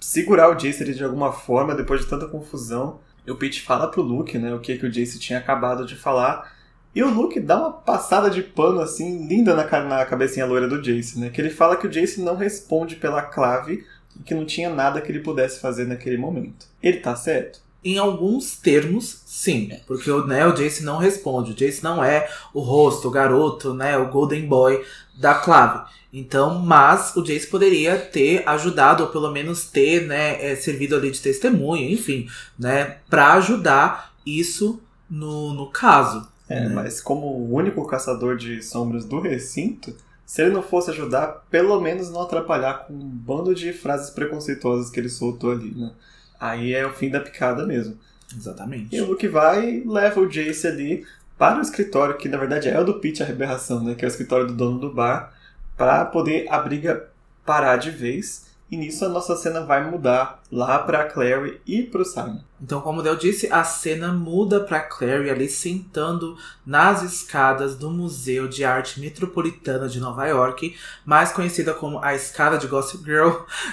segurar o Jace de alguma forma, depois de tanta confusão. E o Pete fala pro Luke, né, o que, que o Jace tinha acabado de falar. E o Luke dá uma passada de pano, assim, linda na, na cabecinha loira do Jace, né? Que ele fala que o Jace não responde pela clave e que não tinha nada que ele pudesse fazer naquele momento. Ele tá certo? Em alguns termos, sim. Porque o, né, o Jace não responde. O Jace não é o rosto, o garoto, né, o Golden Boy da clave. Então, mas o Jace poderia ter ajudado, ou pelo menos ter, né, é, servido ali de testemunha, enfim, né, para ajudar isso no, no caso. É, né? mas como o único caçador de sombras do recinto, se ele não fosse ajudar, pelo menos não atrapalhar com um bando de frases preconceituosas que ele soltou ali, né? Aí é o fim da picada mesmo. Exatamente. E o Luke vai e leva o Jace ali para o escritório, que na verdade é o do Pete a aberração, né? Que é o escritório do dono do bar, para poder a briga parar de vez. E nisso a nossa cena vai mudar lá para Clary e para o Simon. Então, como o Del disse, a cena muda para Clary ali sentando nas escadas do Museu de Arte Metropolitana de Nova York, mais conhecida como a escada de Gossip Girl,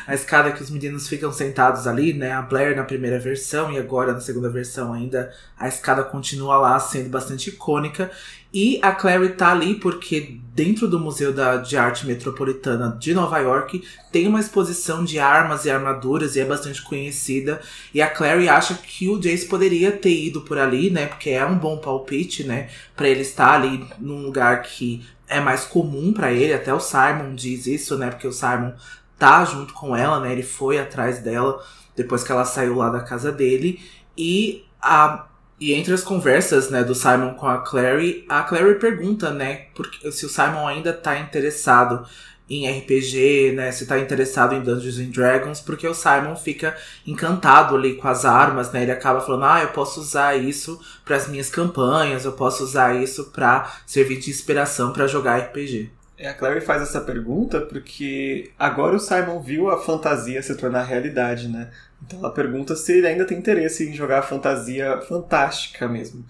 a escada que os meninos ficam sentados ali, né? A Blair na primeira versão e agora na segunda versão ainda a escada continua lá sendo bastante icônica. E a Clary tá ali porque dentro do Museu da, de Arte Metropolitana de Nova York tem uma exposição de armas e armaduras e é bastante conhecida. E a Clary acha que o Jace poderia ter ido por ali, né? Porque é um bom palpite, né? Pra ele estar ali num lugar que é mais comum para ele. Até o Simon diz isso, né? Porque o Simon tá junto com ela, né? Ele foi atrás dela depois que ela saiu lá da casa dele. E a e entre as conversas, né, do Simon com a Clary, a Clary pergunta, né, porque, se o Simon ainda tá interessado em RPG, né, se tá interessado em Dungeons and Dragons, porque o Simon fica encantado ali com as armas, né? Ele acaba falando: "Ah, eu posso usar isso para as minhas campanhas, eu posso usar isso para servir de inspiração para jogar RPG". É, a Clary faz essa pergunta porque agora o Simon viu a fantasia se tornar realidade, né? Então ela pergunta se ele ainda tem interesse em jogar fantasia fantástica mesmo.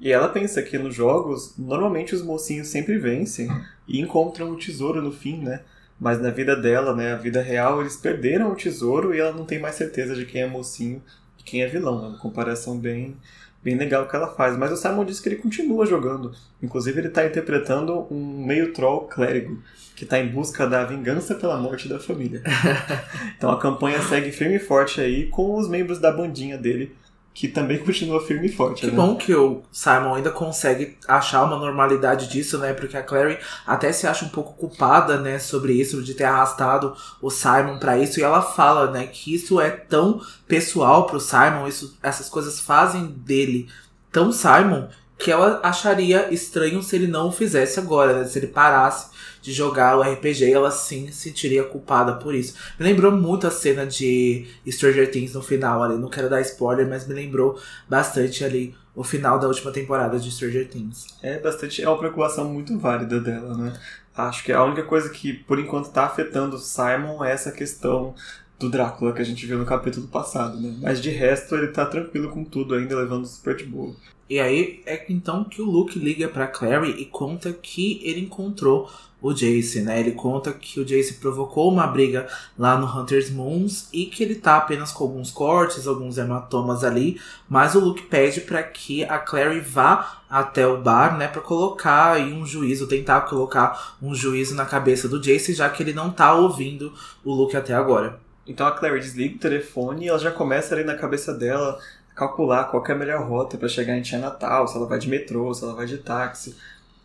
E ela pensa que nos jogos, normalmente os mocinhos sempre vencem e encontram o tesouro no fim, né? Mas na vida dela, né, a vida real, eles perderam o tesouro e ela não tem mais certeza de quem é mocinho e quem é vilão. É uma comparação bem, bem legal que ela faz. Mas o Simon diz que ele continua jogando. Inclusive, ele está interpretando um meio troll clérigo que está em busca da vingança pela morte da família. então a campanha segue firme e forte aí com os membros da bandinha dele que também continua firme e forte. Que né? bom que o Simon ainda consegue achar uma normalidade disso, né? Porque a Clary até se acha um pouco culpada, né, sobre isso, de ter arrastado o Simon para isso. E ela fala, né, que isso é tão pessoal pro Simon, isso, essas coisas fazem dele tão Simon que ela acharia estranho se ele não o fizesse agora, né? Se ele parasse de jogar o RPG, ela sim se sentiria culpada por isso. Me lembrou muito a cena de Stranger Things no final ali. Não quero dar spoiler, mas me lembrou bastante ali o final da última temporada de Stranger Things. É bastante, é uma preocupação muito válida dela, né? Acho que a única coisa que por enquanto está afetando Simon é essa questão do Drácula que a gente viu no capítulo passado, né? Mas de resto ele tá tranquilo com tudo ainda, levando super de boa. E aí é então que o Luke liga para Clary e conta que ele encontrou o Jace, né? Ele conta que o Jace provocou uma briga lá no Hunter's Moons e que ele tá apenas com alguns cortes, alguns hematomas ali, mas o Luke pede para que a Clary vá até o bar, né, para colocar aí um juízo, tentar colocar um juízo na cabeça do Jace, já que ele não tá ouvindo o Luke até agora. Então a Clary desliga o telefone e ela já começa ali na cabeça dela calcular qual é a melhor rota para chegar em Natal, se ela vai de metrô, se ela vai de táxi.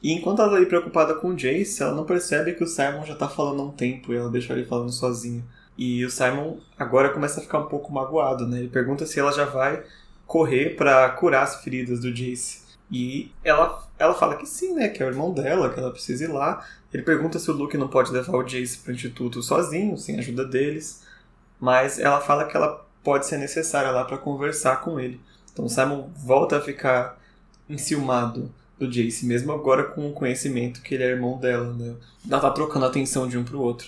E enquanto ela tá ali preocupada com o Jace, ela não percebe que o Simon já tá falando há um tempo e ela deixa ele falando sozinho. E o Simon agora começa a ficar um pouco magoado, né? Ele pergunta se ela já vai correr para curar as feridas do Jace. E ela, ela fala que sim, né? Que é o irmão dela, que ela precisa ir lá. Ele pergunta se o Luke não pode levar o Jace pro instituto sozinho, sem ajuda deles. Mas ela fala que ela pode ser necessária lá para conversar com ele. Então Simon volta a ficar enciumado do Jace, mesmo agora com o conhecimento que ele é irmão dela, né? Ela tá trocando atenção de um pro outro.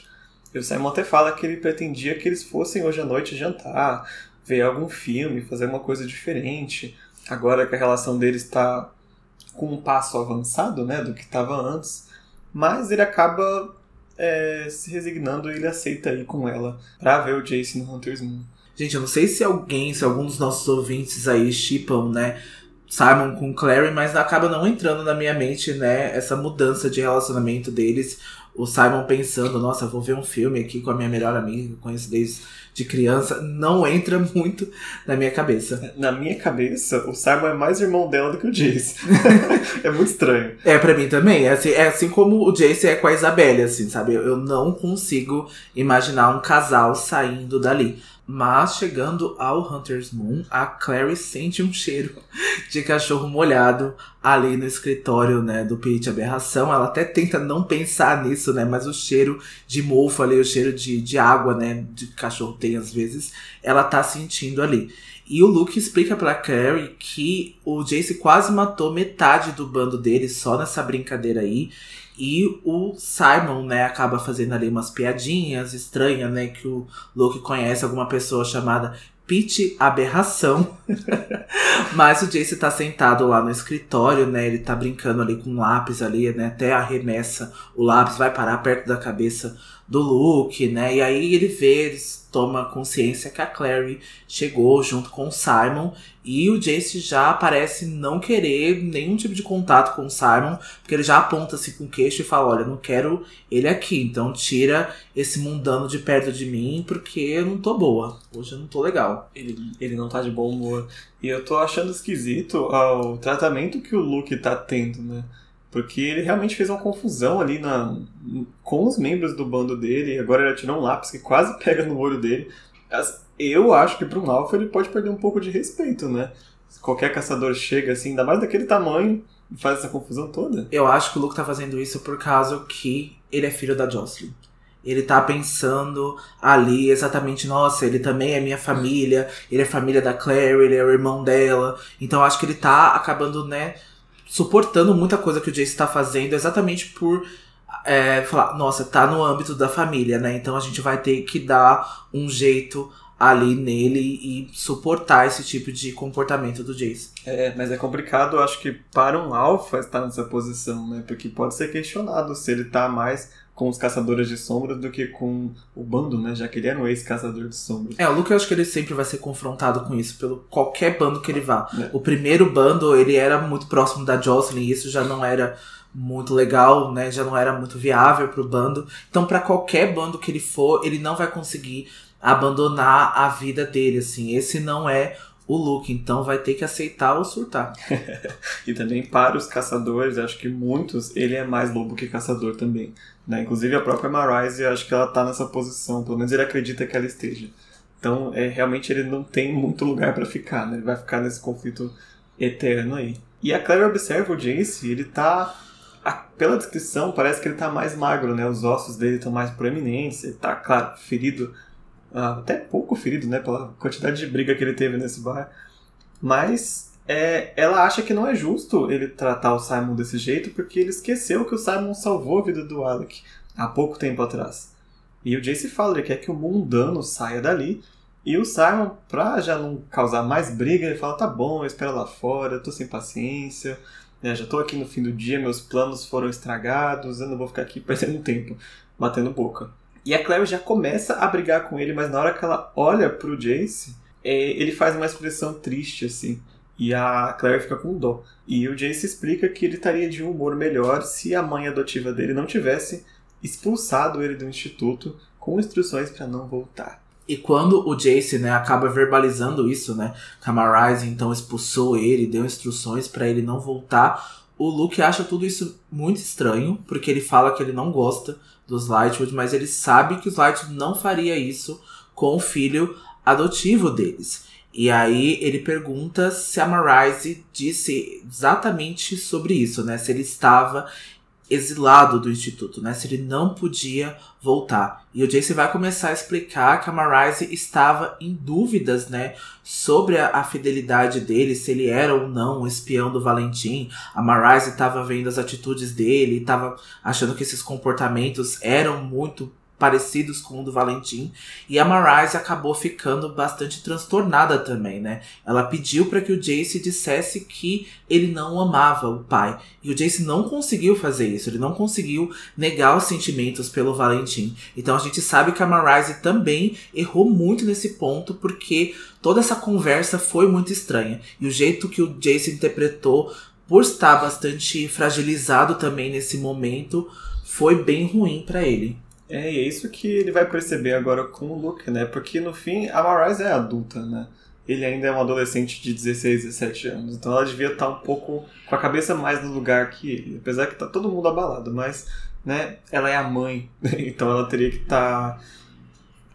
E o Simon até fala que ele pretendia que eles fossem hoje à noite jantar, ver algum filme, fazer uma coisa diferente. Agora que a relação deles está com um passo avançado, né, do que estava antes. Mas ele acaba é, se resignando e ele aceita ir com ela para ver o Jace no Hunter's Moon. Gente, eu não sei se alguém, se algum dos nossos ouvintes aí chipam, né? Simon com Clary, mas acaba não entrando na minha mente, né? Essa mudança de relacionamento deles. O Simon pensando, nossa, vou ver um filme aqui com a minha melhor amiga, que eu conheço desde de criança. Não entra muito na minha cabeça. Na minha cabeça, o Simon é mais irmão dela do que o Jace. é muito estranho. É, pra mim também. É assim, é assim como o Jace é com a Isabelle, assim, sabe? Eu não consigo imaginar um casal saindo dali. Mas chegando ao Hunter's Moon, a Clary sente um cheiro de cachorro molhado ali no escritório, né, do Pete Aberração. Ela até tenta não pensar nisso, né, mas o cheiro de mofo ali, o cheiro de, de água, né, de cachorro tem às vezes, ela tá sentindo ali. E o Luke explica pra Clary que o Jace quase matou metade do bando dele só nessa brincadeira aí. E o Simon, né, acaba fazendo ali umas piadinhas estranhas, né? Que o Luke conhece alguma pessoa chamada Pete Aberração. Mas o Jace tá sentado lá no escritório, né? Ele tá brincando ali com um lápis ali, né? Até arremessa o lápis, vai parar perto da cabeça do Luke, né? E aí ele vê, toma consciência que a Clary chegou junto com o Simon e o Jace já parece não querer nenhum tipo de contato com o Simon, porque ele já aponta-se com o queixo e fala: Olha, não quero ele aqui, então tira esse mundano de perto de mim, porque eu não tô boa. Hoje eu não tô legal. Ele, ele não tá de bom humor. E eu tô achando esquisito o tratamento que o Luke tá tendo, né? Porque ele realmente fez uma confusão ali na, com os membros do bando dele, e agora ele atirou um lápis que quase pega no olho dele. Eu acho que para um alfa ele pode perder um pouco de respeito, né? Qualquer caçador chega assim, ainda mais daquele tamanho, e faz essa confusão toda. Eu acho que o Luke tá fazendo isso por causa que ele é filho da Jocelyn. Ele tá pensando ali exatamente, nossa, ele também é minha família, ele é família da Claire, ele é o irmão dela. Então acho que ele tá acabando, né, suportando muita coisa que o Jace está fazendo exatamente por é, falar, nossa, tá no âmbito da família, né? Então a gente vai ter que dar um jeito ali nele e suportar esse tipo de comportamento do Jace. É, mas é complicado, acho que para um alfa estar nessa posição, né? Porque pode ser questionado se ele tá mais com os caçadores de sombras do que com o bando, né? Já que ele era um ex-caçador de sombras. É, o Luke eu acho que ele sempre vai ser confrontado com isso, pelo qualquer bando que ele vá. É. O primeiro bando, ele era muito próximo da Jocelyn, e isso já não era muito legal, né? Já não era muito viável pro bando. Então, para qualquer bando que ele for, ele não vai conseguir abandonar a vida dele, assim. Esse não é o Luke, então vai ter que aceitar ou surtar. e também para os caçadores, acho que muitos, ele é mais lobo que caçador também. Né? Inclusive a própria Marise, acho que ela tá nessa posição, pelo menos ele acredita que ela esteja. Então, é, realmente ele não tem muito lugar para ficar, né? Ele vai ficar nesse conflito eterno aí. E a Claire observa o Jace, ele tá a, pela descrição, parece que ele tá mais magro, né? Os ossos dele estão mais proeminentes, ele tá, claro, ferido ah, até pouco ferido, né, pela quantidade de briga que ele teve nesse bar. Mas é, ela acha que não é justo ele tratar o Simon desse jeito porque ele esqueceu que o Simon salvou a vida do Alec há pouco tempo atrás. E o Jace fala, ele quer que o mundano saia dali. E o Simon, pra já não causar mais briga, ele fala: tá bom, eu espero lá fora, tô sem paciência, né, já tô aqui no fim do dia, meus planos foram estragados, eu não vou ficar aqui perdendo tempo, batendo boca. E a Claire já começa a brigar com ele, mas na hora que ela olha pro Jace, é, ele faz uma expressão triste, assim. E a Claire fica com dó. E o Jace explica que ele estaria de um humor melhor se a mãe adotiva dele não tivesse expulsado ele do instituto com instruções para não voltar. E quando o Jace, né, acaba verbalizando isso, né, Camarise então expulsou ele, deu instruções para ele não voltar, o Luke acha tudo isso muito estranho, porque ele fala que ele não gosta dos Lightwood, mas ele sabe que os Lightwood não faria isso com o filho adotivo deles. E aí ele pergunta se a Marise disse exatamente sobre isso, né? Se ele estava exilado do instituto, né? Se ele não podia voltar. E o Jace vai começar a explicar que a Marise estava em dúvidas, né? Sobre a, a, fidelidade dele, se ele era ou não um espião do Valentim. A Marise estava vendo as atitudes dele, estava achando que esses comportamentos eram muito parecidos com o do Valentim. E a Marise acabou ficando bastante transtornada também, né? Ela pediu para que o Jace dissesse que ele não amava o pai. E o Jace não conseguiu fazer isso, ele não conseguiu negar os sentimentos pelo Valentim. Então a gente sabe que a Marise também errou muito nesse ponto, porque toda essa conversa foi muito estranha. E o jeito que o Jace interpretou, por estar bastante fragilizado também nesse momento, foi bem ruim para ele. É, e é isso que ele vai perceber agora com o Luke, né? Porque no fim, a Marise é adulta, né? Ele ainda é um adolescente de 16, 17 anos. Então ela devia estar um pouco com a cabeça mais no lugar que ele. Apesar que tá todo mundo abalado, mas, né? Ela é a mãe. então ela teria que estar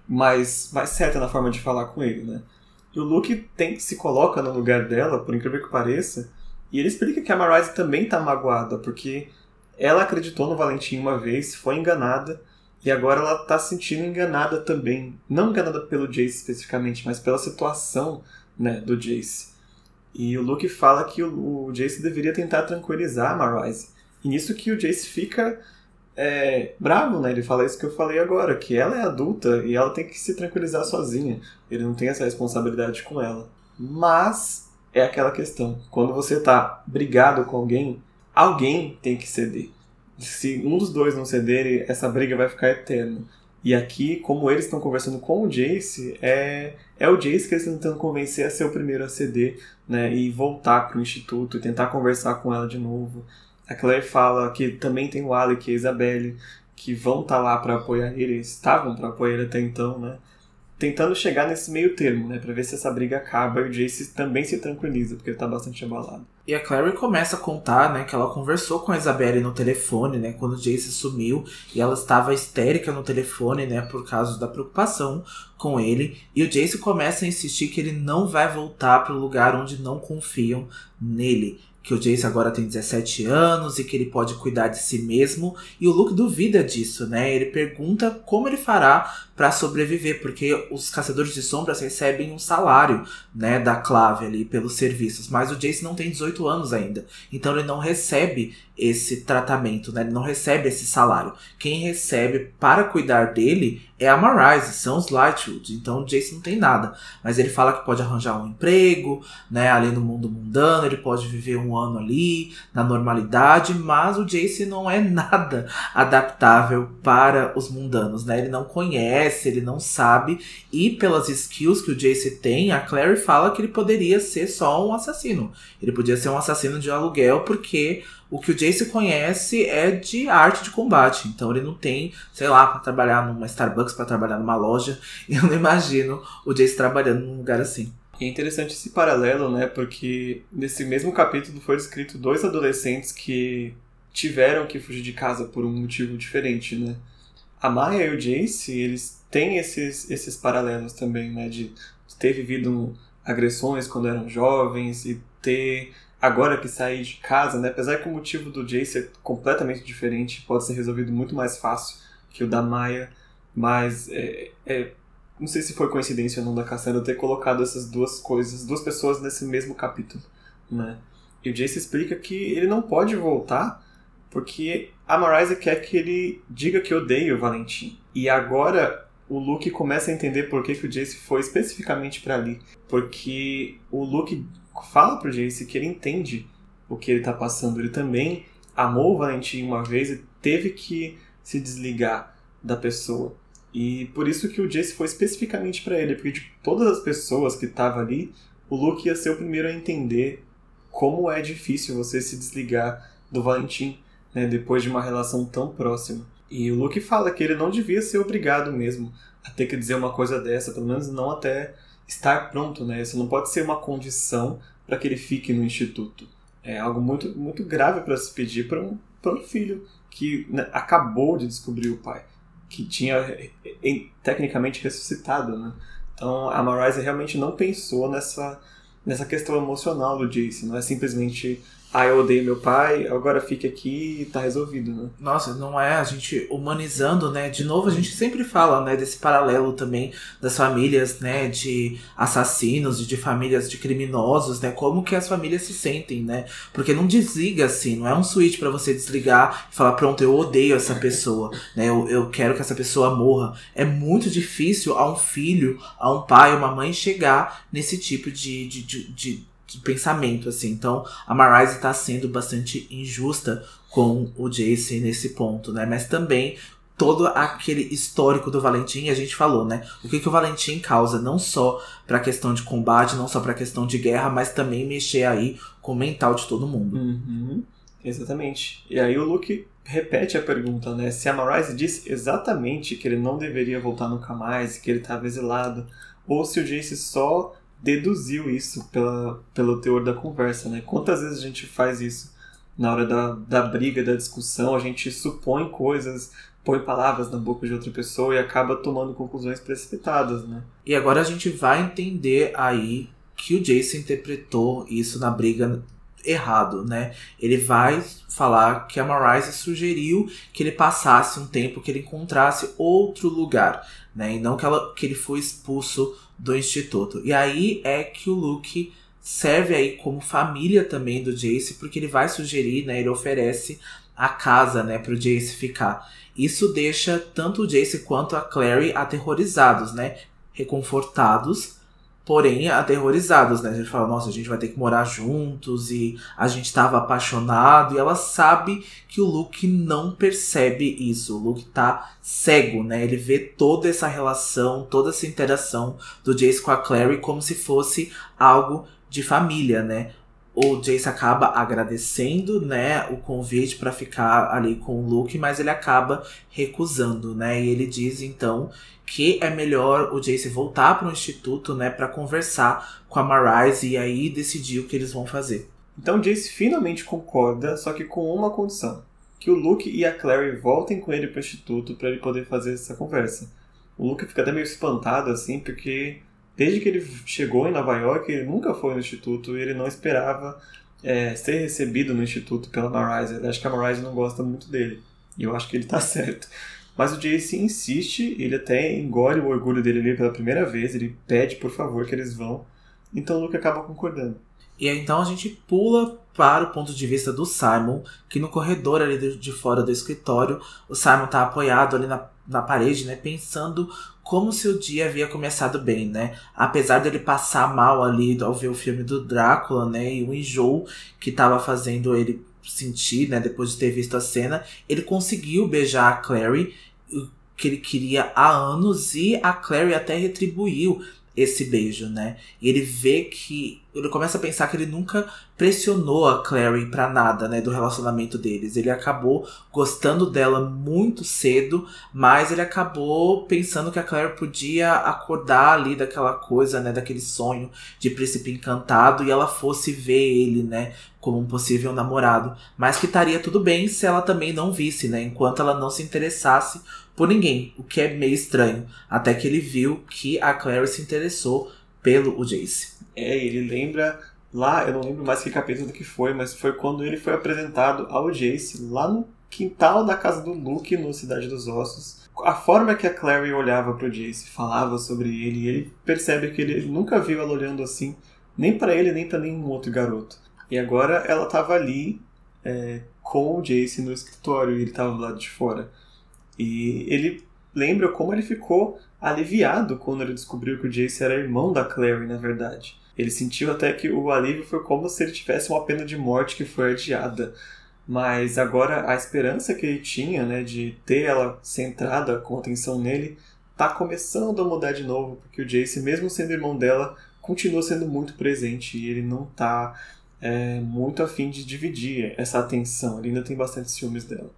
mais, mais certa na forma de falar com ele, né? E o Luke tem, se coloca no lugar dela, por incrível que pareça, e ele explica que a Marise também tá magoada, porque ela acreditou no Valentim uma vez, foi enganada, e agora ela tá se sentindo enganada também. Não enganada pelo Jace especificamente, mas pela situação né, do Jace. E o Luke fala que o, o Jace deveria tentar tranquilizar a Marise. E nisso que o Jace fica é, bravo, né? Ele fala isso que eu falei agora, que ela é adulta e ela tem que se tranquilizar sozinha. Ele não tem essa responsabilidade com ela. Mas é aquela questão, quando você tá brigado com alguém, alguém tem que ceder se um dos dois não cederem, essa briga vai ficar eterna. E aqui, como eles estão conversando com o Jace, é, é o Jace que eles estão tentando convencer a ser o primeiro a ceder, né? E voltar para o instituto e tentar conversar com ela de novo. A Claire fala que também tem o Alec e a Isabelle, que vão estar tá lá para apoiar ele, estavam para apoiar ele até então, né? Tentando chegar nesse meio termo, né? Pra ver se essa briga acaba e o Jace também se tranquiliza, porque ele tá bastante abalado. E a Clary começa a contar, né, que ela conversou com a Isabelle no telefone, né, quando o Jace sumiu, e ela estava histérica no telefone, né, por causa da preocupação com ele. E o Jace começa a insistir que ele não vai voltar para o lugar onde não confiam nele que o Jace agora tem 17 anos e que ele pode cuidar de si mesmo. E o Luke duvida disso, né? Ele pergunta como ele fará para sobreviver, porque os caçadores de sombras recebem um salário, né, da clave ali pelos serviços, mas o Jace não tem 18 anos ainda, então ele não recebe esse tratamento, né? Ele não recebe esse salário. Quem recebe para cuidar dele é a Marise, são os Lightwood. Então o Jace não tem nada. Mas ele fala que pode arranjar um emprego, né? Ali no mundo mundano, ele pode viver um ano ali, na normalidade, mas o Jace não é nada adaptável para os mundanos, né? Ele não conhece, ele não sabe. E pelas skills que o Jace tem, a Clary fala que ele poderia ser só um assassino. Ele podia ser um assassino de aluguel, porque o que o Jace conhece é de arte de combate. Então ele não tem, sei lá, para trabalhar numa Starbucks, para trabalhar numa loja. Eu não imagino o Jace trabalhando num lugar assim. E é interessante esse paralelo, né? Porque nesse mesmo capítulo foi descrito dois adolescentes que tiveram que fugir de casa por um motivo diferente, né? A Maya e o Jace, eles têm esses, esses paralelos também, né? De, ter vivido agressões quando eram jovens e ter agora que saí de casa, né? Apesar que o motivo do Jace é completamente diferente, pode ser resolvido muito mais fácil que o da Maia, mas é, é, não sei se foi coincidência ou não da Cassandra ter colocado essas duas coisas, duas pessoas nesse mesmo capítulo, né? E o Jace explica que ele não pode voltar porque a Marisa quer que ele diga que odeia o Valentim. E agora o Luke começa a entender por que, que o Jace foi especificamente para ali. Porque o Luke fala pro Jace que ele entende o que ele tá passando. Ele também amou o Valentim uma vez e teve que se desligar da pessoa. E por isso que o Jace foi especificamente para ele, porque de todas as pessoas que estavam ali, o Luke ia ser o primeiro a entender como é difícil você se desligar do Valentim, né, depois de uma relação tão próxima. E o Luke fala que ele não devia ser obrigado mesmo a ter que dizer uma coisa dessa, pelo menos não até estar pronto, né? Isso não pode ser uma condição para que ele fique no instituto. É algo muito, muito grave para se pedir para um, um filho que né, acabou de descobrir o pai, que tinha tecnicamente ressuscitado, né? Então a Marise realmente não pensou nessa, nessa questão emocional do Jace, não é simplesmente ah, eu odeio meu pai, agora fique aqui e tá resolvido, né? Nossa, não é a gente humanizando, né? De novo, a gente sempre fala, né, desse paralelo também das famílias, né, de assassinos e de famílias de criminosos, né? Como que as famílias se sentem, né? Porque não desliga assim, não é um switch para você desligar e falar, pronto, eu odeio essa pessoa, né? Eu, eu quero que essa pessoa morra. É muito difícil a um filho, a um pai, uma mãe chegar nesse tipo de, de, de de pensamento, assim. Então, a Marise tá sendo bastante injusta com o Jace nesse ponto, né? Mas também todo aquele histórico do Valentim, a gente falou, né? O que, que o Valentim causa, não só pra questão de combate, não só pra questão de guerra, mas também mexer aí com o mental de todo mundo. Uhum. Exatamente. E aí o Luke repete a pergunta, né? Se a Marise disse exatamente que ele não deveria voltar nunca mais, que ele estava exilado, ou se o Jace só deduziu isso pela, pelo teor da conversa, né? Quantas vezes a gente faz isso na hora da, da briga, da discussão, a gente supõe coisas, põe palavras na boca de outra pessoa e acaba tomando conclusões precipitadas, né? E agora a gente vai entender aí que o Jason interpretou isso na briga errado, né? Ele vai falar que a Marise sugeriu que ele passasse um tempo, que ele encontrasse outro lugar, né? E não que, ela, que ele foi expulso do instituto. E aí é que o Luke serve aí como família também do Jace, porque ele vai sugerir, né, ele oferece a casa, né, pro Jace ficar. Isso deixa tanto o Jace quanto a Clary aterrorizados, né, reconfortados, porém aterrorizados, né? A gente fala, nossa, a gente vai ter que morar juntos e a gente estava apaixonado e ela sabe que o Luke não percebe isso. O Luke tá cego, né? Ele vê toda essa relação, toda essa interação do Jace com a Clary como se fosse algo de família, né? o Jace acaba agradecendo, né, o convite para ficar ali com o Luke, mas ele acaba recusando, né? E ele diz então que é melhor o Jace voltar para o instituto, né, para conversar com a Marise e aí decidir o que eles vão fazer. Então Jace finalmente concorda, só que com uma condição: que o Luke e a Clary voltem com ele para o instituto para ele poder fazer essa conversa. O Luke fica até meio espantado assim, porque desde que ele chegou em Nova York, ele nunca foi no instituto e ele não esperava é, ser recebido no instituto pela Marise. Ele acha que a Marise não gosta muito dele. E eu acho que ele tá certo. Mas o Jace insiste, ele até engole o orgulho dele ali pela primeira vez, ele pede por favor que eles vão. Então o Luke acaba concordando. E aí, então a gente pula para o ponto de vista do Simon, que no corredor ali de fora do escritório, o Simon tá apoiado ali na, na parede, né, pensando como se o dia havia começado bem, né? Apesar dele passar mal ali ao ver o filme do Drácula, né, e o enjoo que tava fazendo ele sentir, né, depois de ter visto a cena, ele conseguiu beijar a Clary, que ele queria há anos, e a Clary até retribuiu esse beijo, né? E ele vê que. Ele começa a pensar que ele nunca pressionou a Clary para nada, né? Do relacionamento deles. Ele acabou gostando dela muito cedo, mas ele acabou pensando que a Clary podia acordar ali daquela coisa, né? Daquele sonho de príncipe encantado e ela fosse ver ele, né? Como um possível namorado. Mas que estaria tudo bem se ela também não visse, né? Enquanto ela não se interessasse por ninguém, o que é meio estranho. Até que ele viu que a Clary se interessou pelo o Jace. É, ele lembra lá, eu não lembro mais que capítulo que foi, mas foi quando ele foi apresentado ao Jace lá no quintal da casa do Luke, no Cidade dos Ossos. A forma que a Clary olhava pro Jace, falava sobre ele, ele percebe que ele nunca viu ela olhando assim, nem para ele, nem para nenhum outro garoto. E agora ela tava ali é, com o Jace no escritório e ele tava do lado de fora. E ele lembra como ele ficou aliviado quando ele descobriu que o Jace era irmão da Clary, na verdade. Ele sentiu até que o alívio foi como se ele tivesse uma pena de morte que foi adiada. Mas agora a esperança que ele tinha, né, de ter ela centrada com atenção nele, tá começando a mudar de novo, porque o Jace, mesmo sendo irmão dela, continua sendo muito presente e ele não tá é, muito afim de dividir essa atenção. Ele ainda tem bastante ciúmes dela.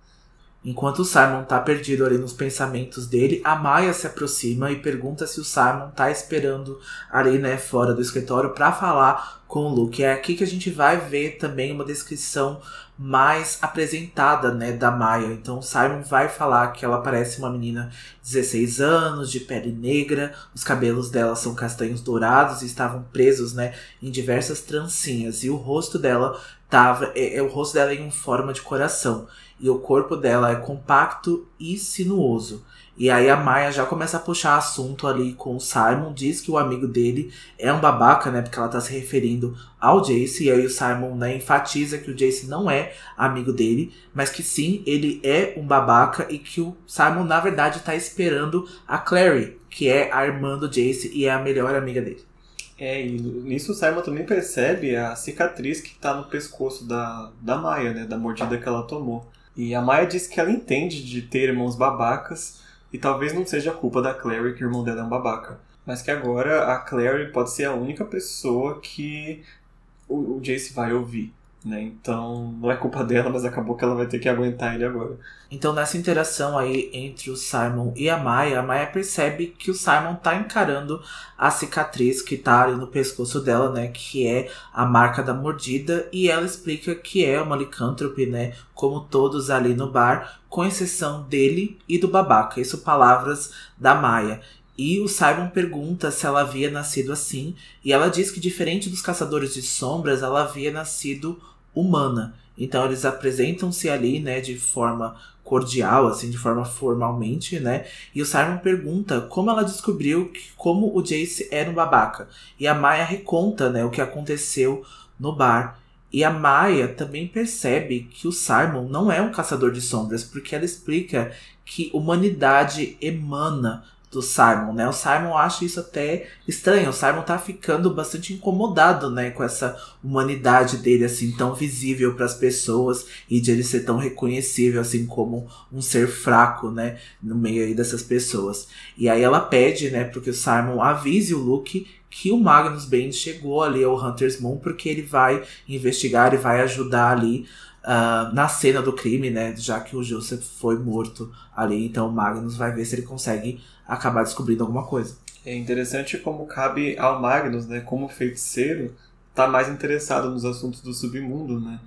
Enquanto o Simon tá perdido ali nos pensamentos dele, a Maya se aproxima e pergunta se o Simon tá esperando ali, né, fora do escritório para falar com o Luke. É aqui que a gente vai ver também uma descrição mais apresentada, né, da Maya. Então o Simon vai falar que ela parece uma menina de 16 anos, de pele negra, os cabelos dela são castanhos dourados e estavam presos, né, em diversas trancinhas e o rosto dela tava é, é o rosto dela em forma de coração e o corpo dela é compacto e sinuoso. E aí a Maya já começa a puxar assunto ali com o Simon, diz que o amigo dele é um babaca, né? Porque ela tá se referindo ao Jace, e aí o Simon né, enfatiza que o Jace não é amigo dele, mas que sim, ele é um babaca e que o Simon, na verdade, tá esperando a Clary, que é a irmã do Jace e é a melhor amiga dele. É, e nisso o Simon também percebe a cicatriz que tá no pescoço da, da Maya, né? Da mordida que ela tomou. E a Maya diz que ela entende de ter irmãos babacas e talvez não seja culpa da Clary que o irmão dela é um babaca. Mas que agora a Clary pode ser a única pessoa que o, o Jace vai ouvir. Né? Então não é culpa dela, mas acabou que ela vai ter que aguentar ele agora. Então nessa interação aí entre o Simon e a Maya, a Maya percebe que o Simon tá encarando a cicatriz que tá ali no pescoço dela, né, que é a marca da mordida, e ela explica que é uma licântrope, né, como todos ali no bar, com exceção dele e do babaca. Isso palavras da Maya. E o Simon pergunta se ela havia nascido assim, e ela diz que diferente dos caçadores de sombras, ela havia nascido humana. Então eles apresentam-se ali, né, de forma cordial, assim, de forma formalmente, né? E o Simon pergunta como ela descobriu que, como o Jace era um babaca. E a Maya reconta, né, o que aconteceu no bar. E a Maya também percebe que o Simon não é um caçador de sombras, porque ela explica que humanidade emana do Simon, né? O Simon acha isso até estranho. O Simon tá ficando bastante incomodado, né, com essa humanidade dele assim tão visível para as pessoas e de ele ser tão reconhecível assim como um ser fraco, né, no meio aí dessas pessoas. E aí ela pede, né, porque o Simon avise o Luke que o Magnus Bane chegou ali ao Hunter's Moon porque ele vai investigar e vai ajudar ali uh, na cena do crime, né? Já que o Joseph foi morto ali, então o Magnus vai ver se ele consegue acabar descobrindo alguma coisa. É interessante como cabe ao Magnus, né, como feiticeiro, tá mais interessado nos assuntos do submundo, né?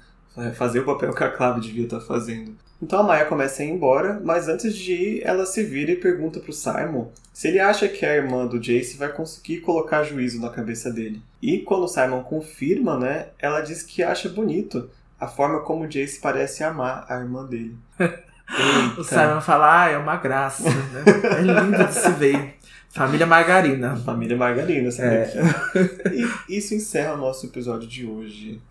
Fazer o papel que a Clave devia estar tá fazendo. Então a Maya começa a ir embora, mas antes de ir, ela se vira e pergunta pro Simon se ele acha que a irmã do Jace vai conseguir colocar juízo na cabeça dele. E quando o Simon confirma, né, ela diz que acha bonito a forma como o Jace parece amar a irmã dele. O Simon fala, ah, é uma graça, né? É lindo de se ver. Família Margarina. Família Margarina, sabe? É. E isso encerra o nosso episódio de hoje.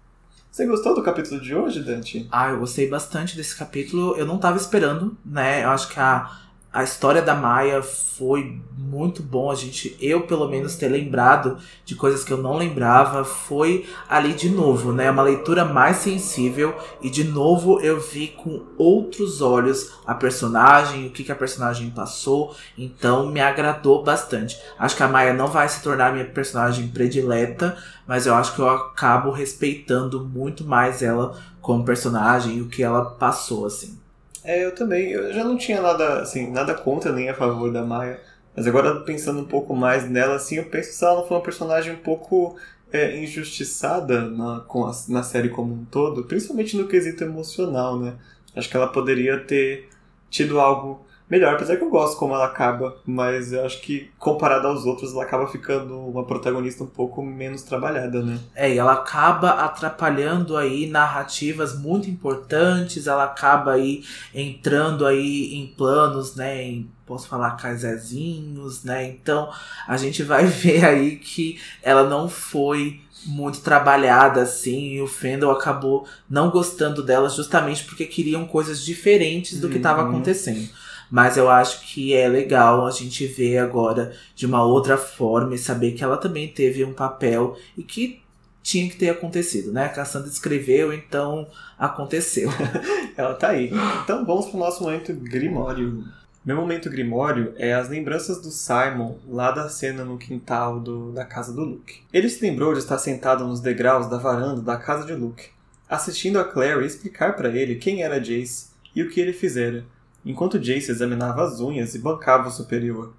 Você gostou do capítulo de hoje, Dante? Ah, eu gostei bastante desse capítulo. Eu não tava esperando, né? Eu acho que a, a história da Maia foi muito bom. A gente, eu pelo menos, ter lembrado de coisas que eu não lembrava. Foi ali de novo, né? Uma leitura mais sensível. E de novo eu vi com outros olhos a personagem, o que, que a personagem passou. Então me agradou bastante. Acho que a Maia não vai se tornar minha personagem predileta, mas eu acho que eu acabo respeitando muito mais ela como personagem e o que ela passou, assim. É, eu também. Eu já não tinha nada, assim, nada contra nem a favor da Maia. Mas agora, pensando um pouco mais nela, assim, eu penso que ela não for uma personagem um pouco é, injustiçada na, com a, na série como um todo, principalmente no quesito emocional, né? Acho que ela poderia ter tido algo melhor, apesar que eu gosto como ela acaba, mas eu acho que comparada aos outros, ela acaba ficando uma protagonista um pouco menos trabalhada, né? É, e ela acaba atrapalhando aí narrativas muito importantes, ela acaba aí entrando aí em planos, né, em, posso falar casezinhos, né? Então, a gente vai ver aí que ela não foi muito trabalhada assim, e o Fendel acabou não gostando dela justamente porque queriam coisas diferentes do que estava Uhum. acontecendo. Mas eu acho que é legal a gente ver agora de uma outra forma e saber que ela também teve um papel e que tinha que ter acontecido, né? A Cassandra escreveu, então aconteceu. Ela tá aí. Então vamos pro nosso momento Grimório. Meu momento Grimório é as lembranças do Simon lá da cena no quintal do- da casa do Luke. Ele se lembrou de estar sentado nos degraus da varanda da casa de Luke, assistindo a Clary explicar para ele quem era Jace e o que ele fizera, enquanto Jace examinava as unhas e bancava o superior.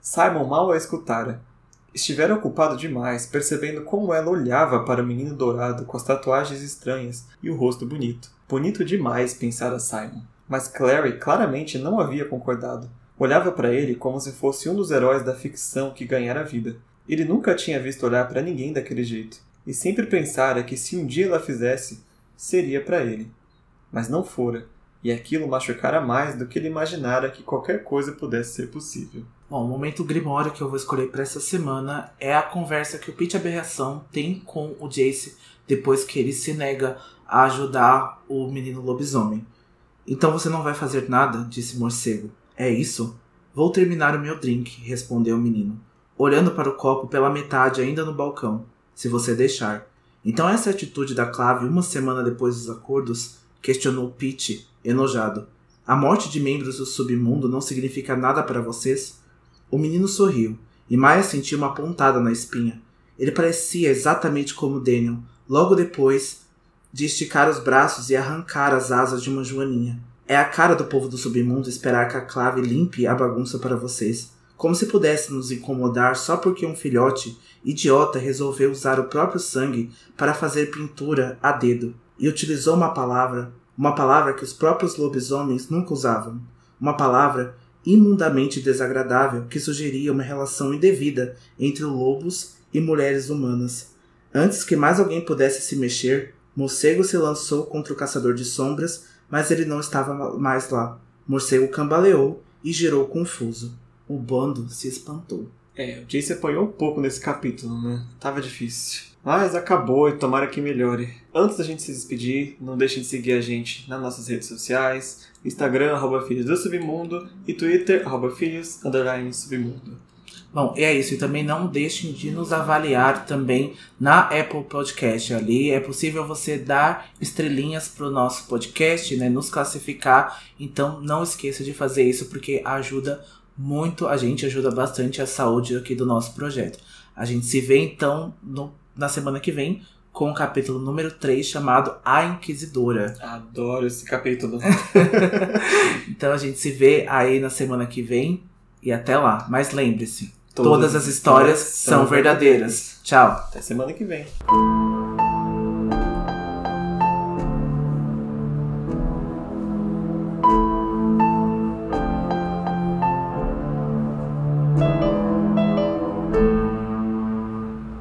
Simon mal a escutara. Estivera ocupado demais, percebendo como ela olhava para o menino dourado com as tatuagens estranhas e o rosto bonito. Bonito demais, pensara Simon. Mas Clary claramente não havia concordado. Olhava para ele como se fosse um dos heróis da ficção que ganhara a vida. Ele nunca tinha visto olhar para ninguém daquele jeito, e sempre pensara que se um dia ela fizesse, seria para ele. Mas não fora, e aquilo machucara mais do que ele imaginara que qualquer coisa pudesse ser possível. Bom, o momento grimório que eu vou escolher para essa semana é a conversa que o Pete Aberração tem com o Jace depois que ele se nega a ajudar o menino lobisomem. Então você não vai fazer nada? disse morcego. É isso? Vou terminar o meu drink, respondeu o menino, olhando para o copo pela metade ainda no balcão, se você deixar. Então essa é atitude da Clave uma semana depois dos acordos? Questionou Pete, enojado. A morte de membros do submundo não significa nada para vocês? O menino sorriu, e Maya sentiu uma pontada na espinha. Ele parecia exatamente como Daniel, logo depois de esticar os braços e arrancar as asas de uma joaninha. É a cara do povo do submundo esperar que a clave limpe a bagunça para vocês. Como se pudesse nos incomodar só porque um filhote idiota resolveu usar o próprio sangue para fazer pintura a dedo. E utilizou uma palavra, uma palavra que os próprios lobisomens nunca usavam. Uma palavra imundamente desagradável que sugeria uma relação indevida entre lobos e mulheres humanas. Antes que mais alguém pudesse se mexer, Morcego se lançou contra o caçador de sombras, mas ele não estava mais lá. Morcego cambaleou e girou confuso. O bando se espantou. É, o Jace apanhou um pouco nesse capítulo, né? Tava difícil. Mas acabou e tomara que melhore. Antes da gente se despedir, não deixem de seguir a gente nas nossas redes sociais, Instagram, arroba Filhos do Submundo, e Twitter, arroba Filhos, underline Submundo. Bom, e é isso. E também não deixem de nos avaliar também na Apple Podcast. Ali é possível você dar estrelinhas pro nosso podcast, né? Nos classificar. Então não esqueça de fazer isso porque ajuda muito a gente, ajuda bastante a saúde aqui do nosso projeto. A gente se vê então no- na semana que vem com o capítulo número 3 chamado A Inquisidora. Adoro esse capítulo. Então a gente se vê aí na semana que vem e até lá. Mas lembre-se, todas, as histórias são verdadeiras. Tchau. Até semana que vem.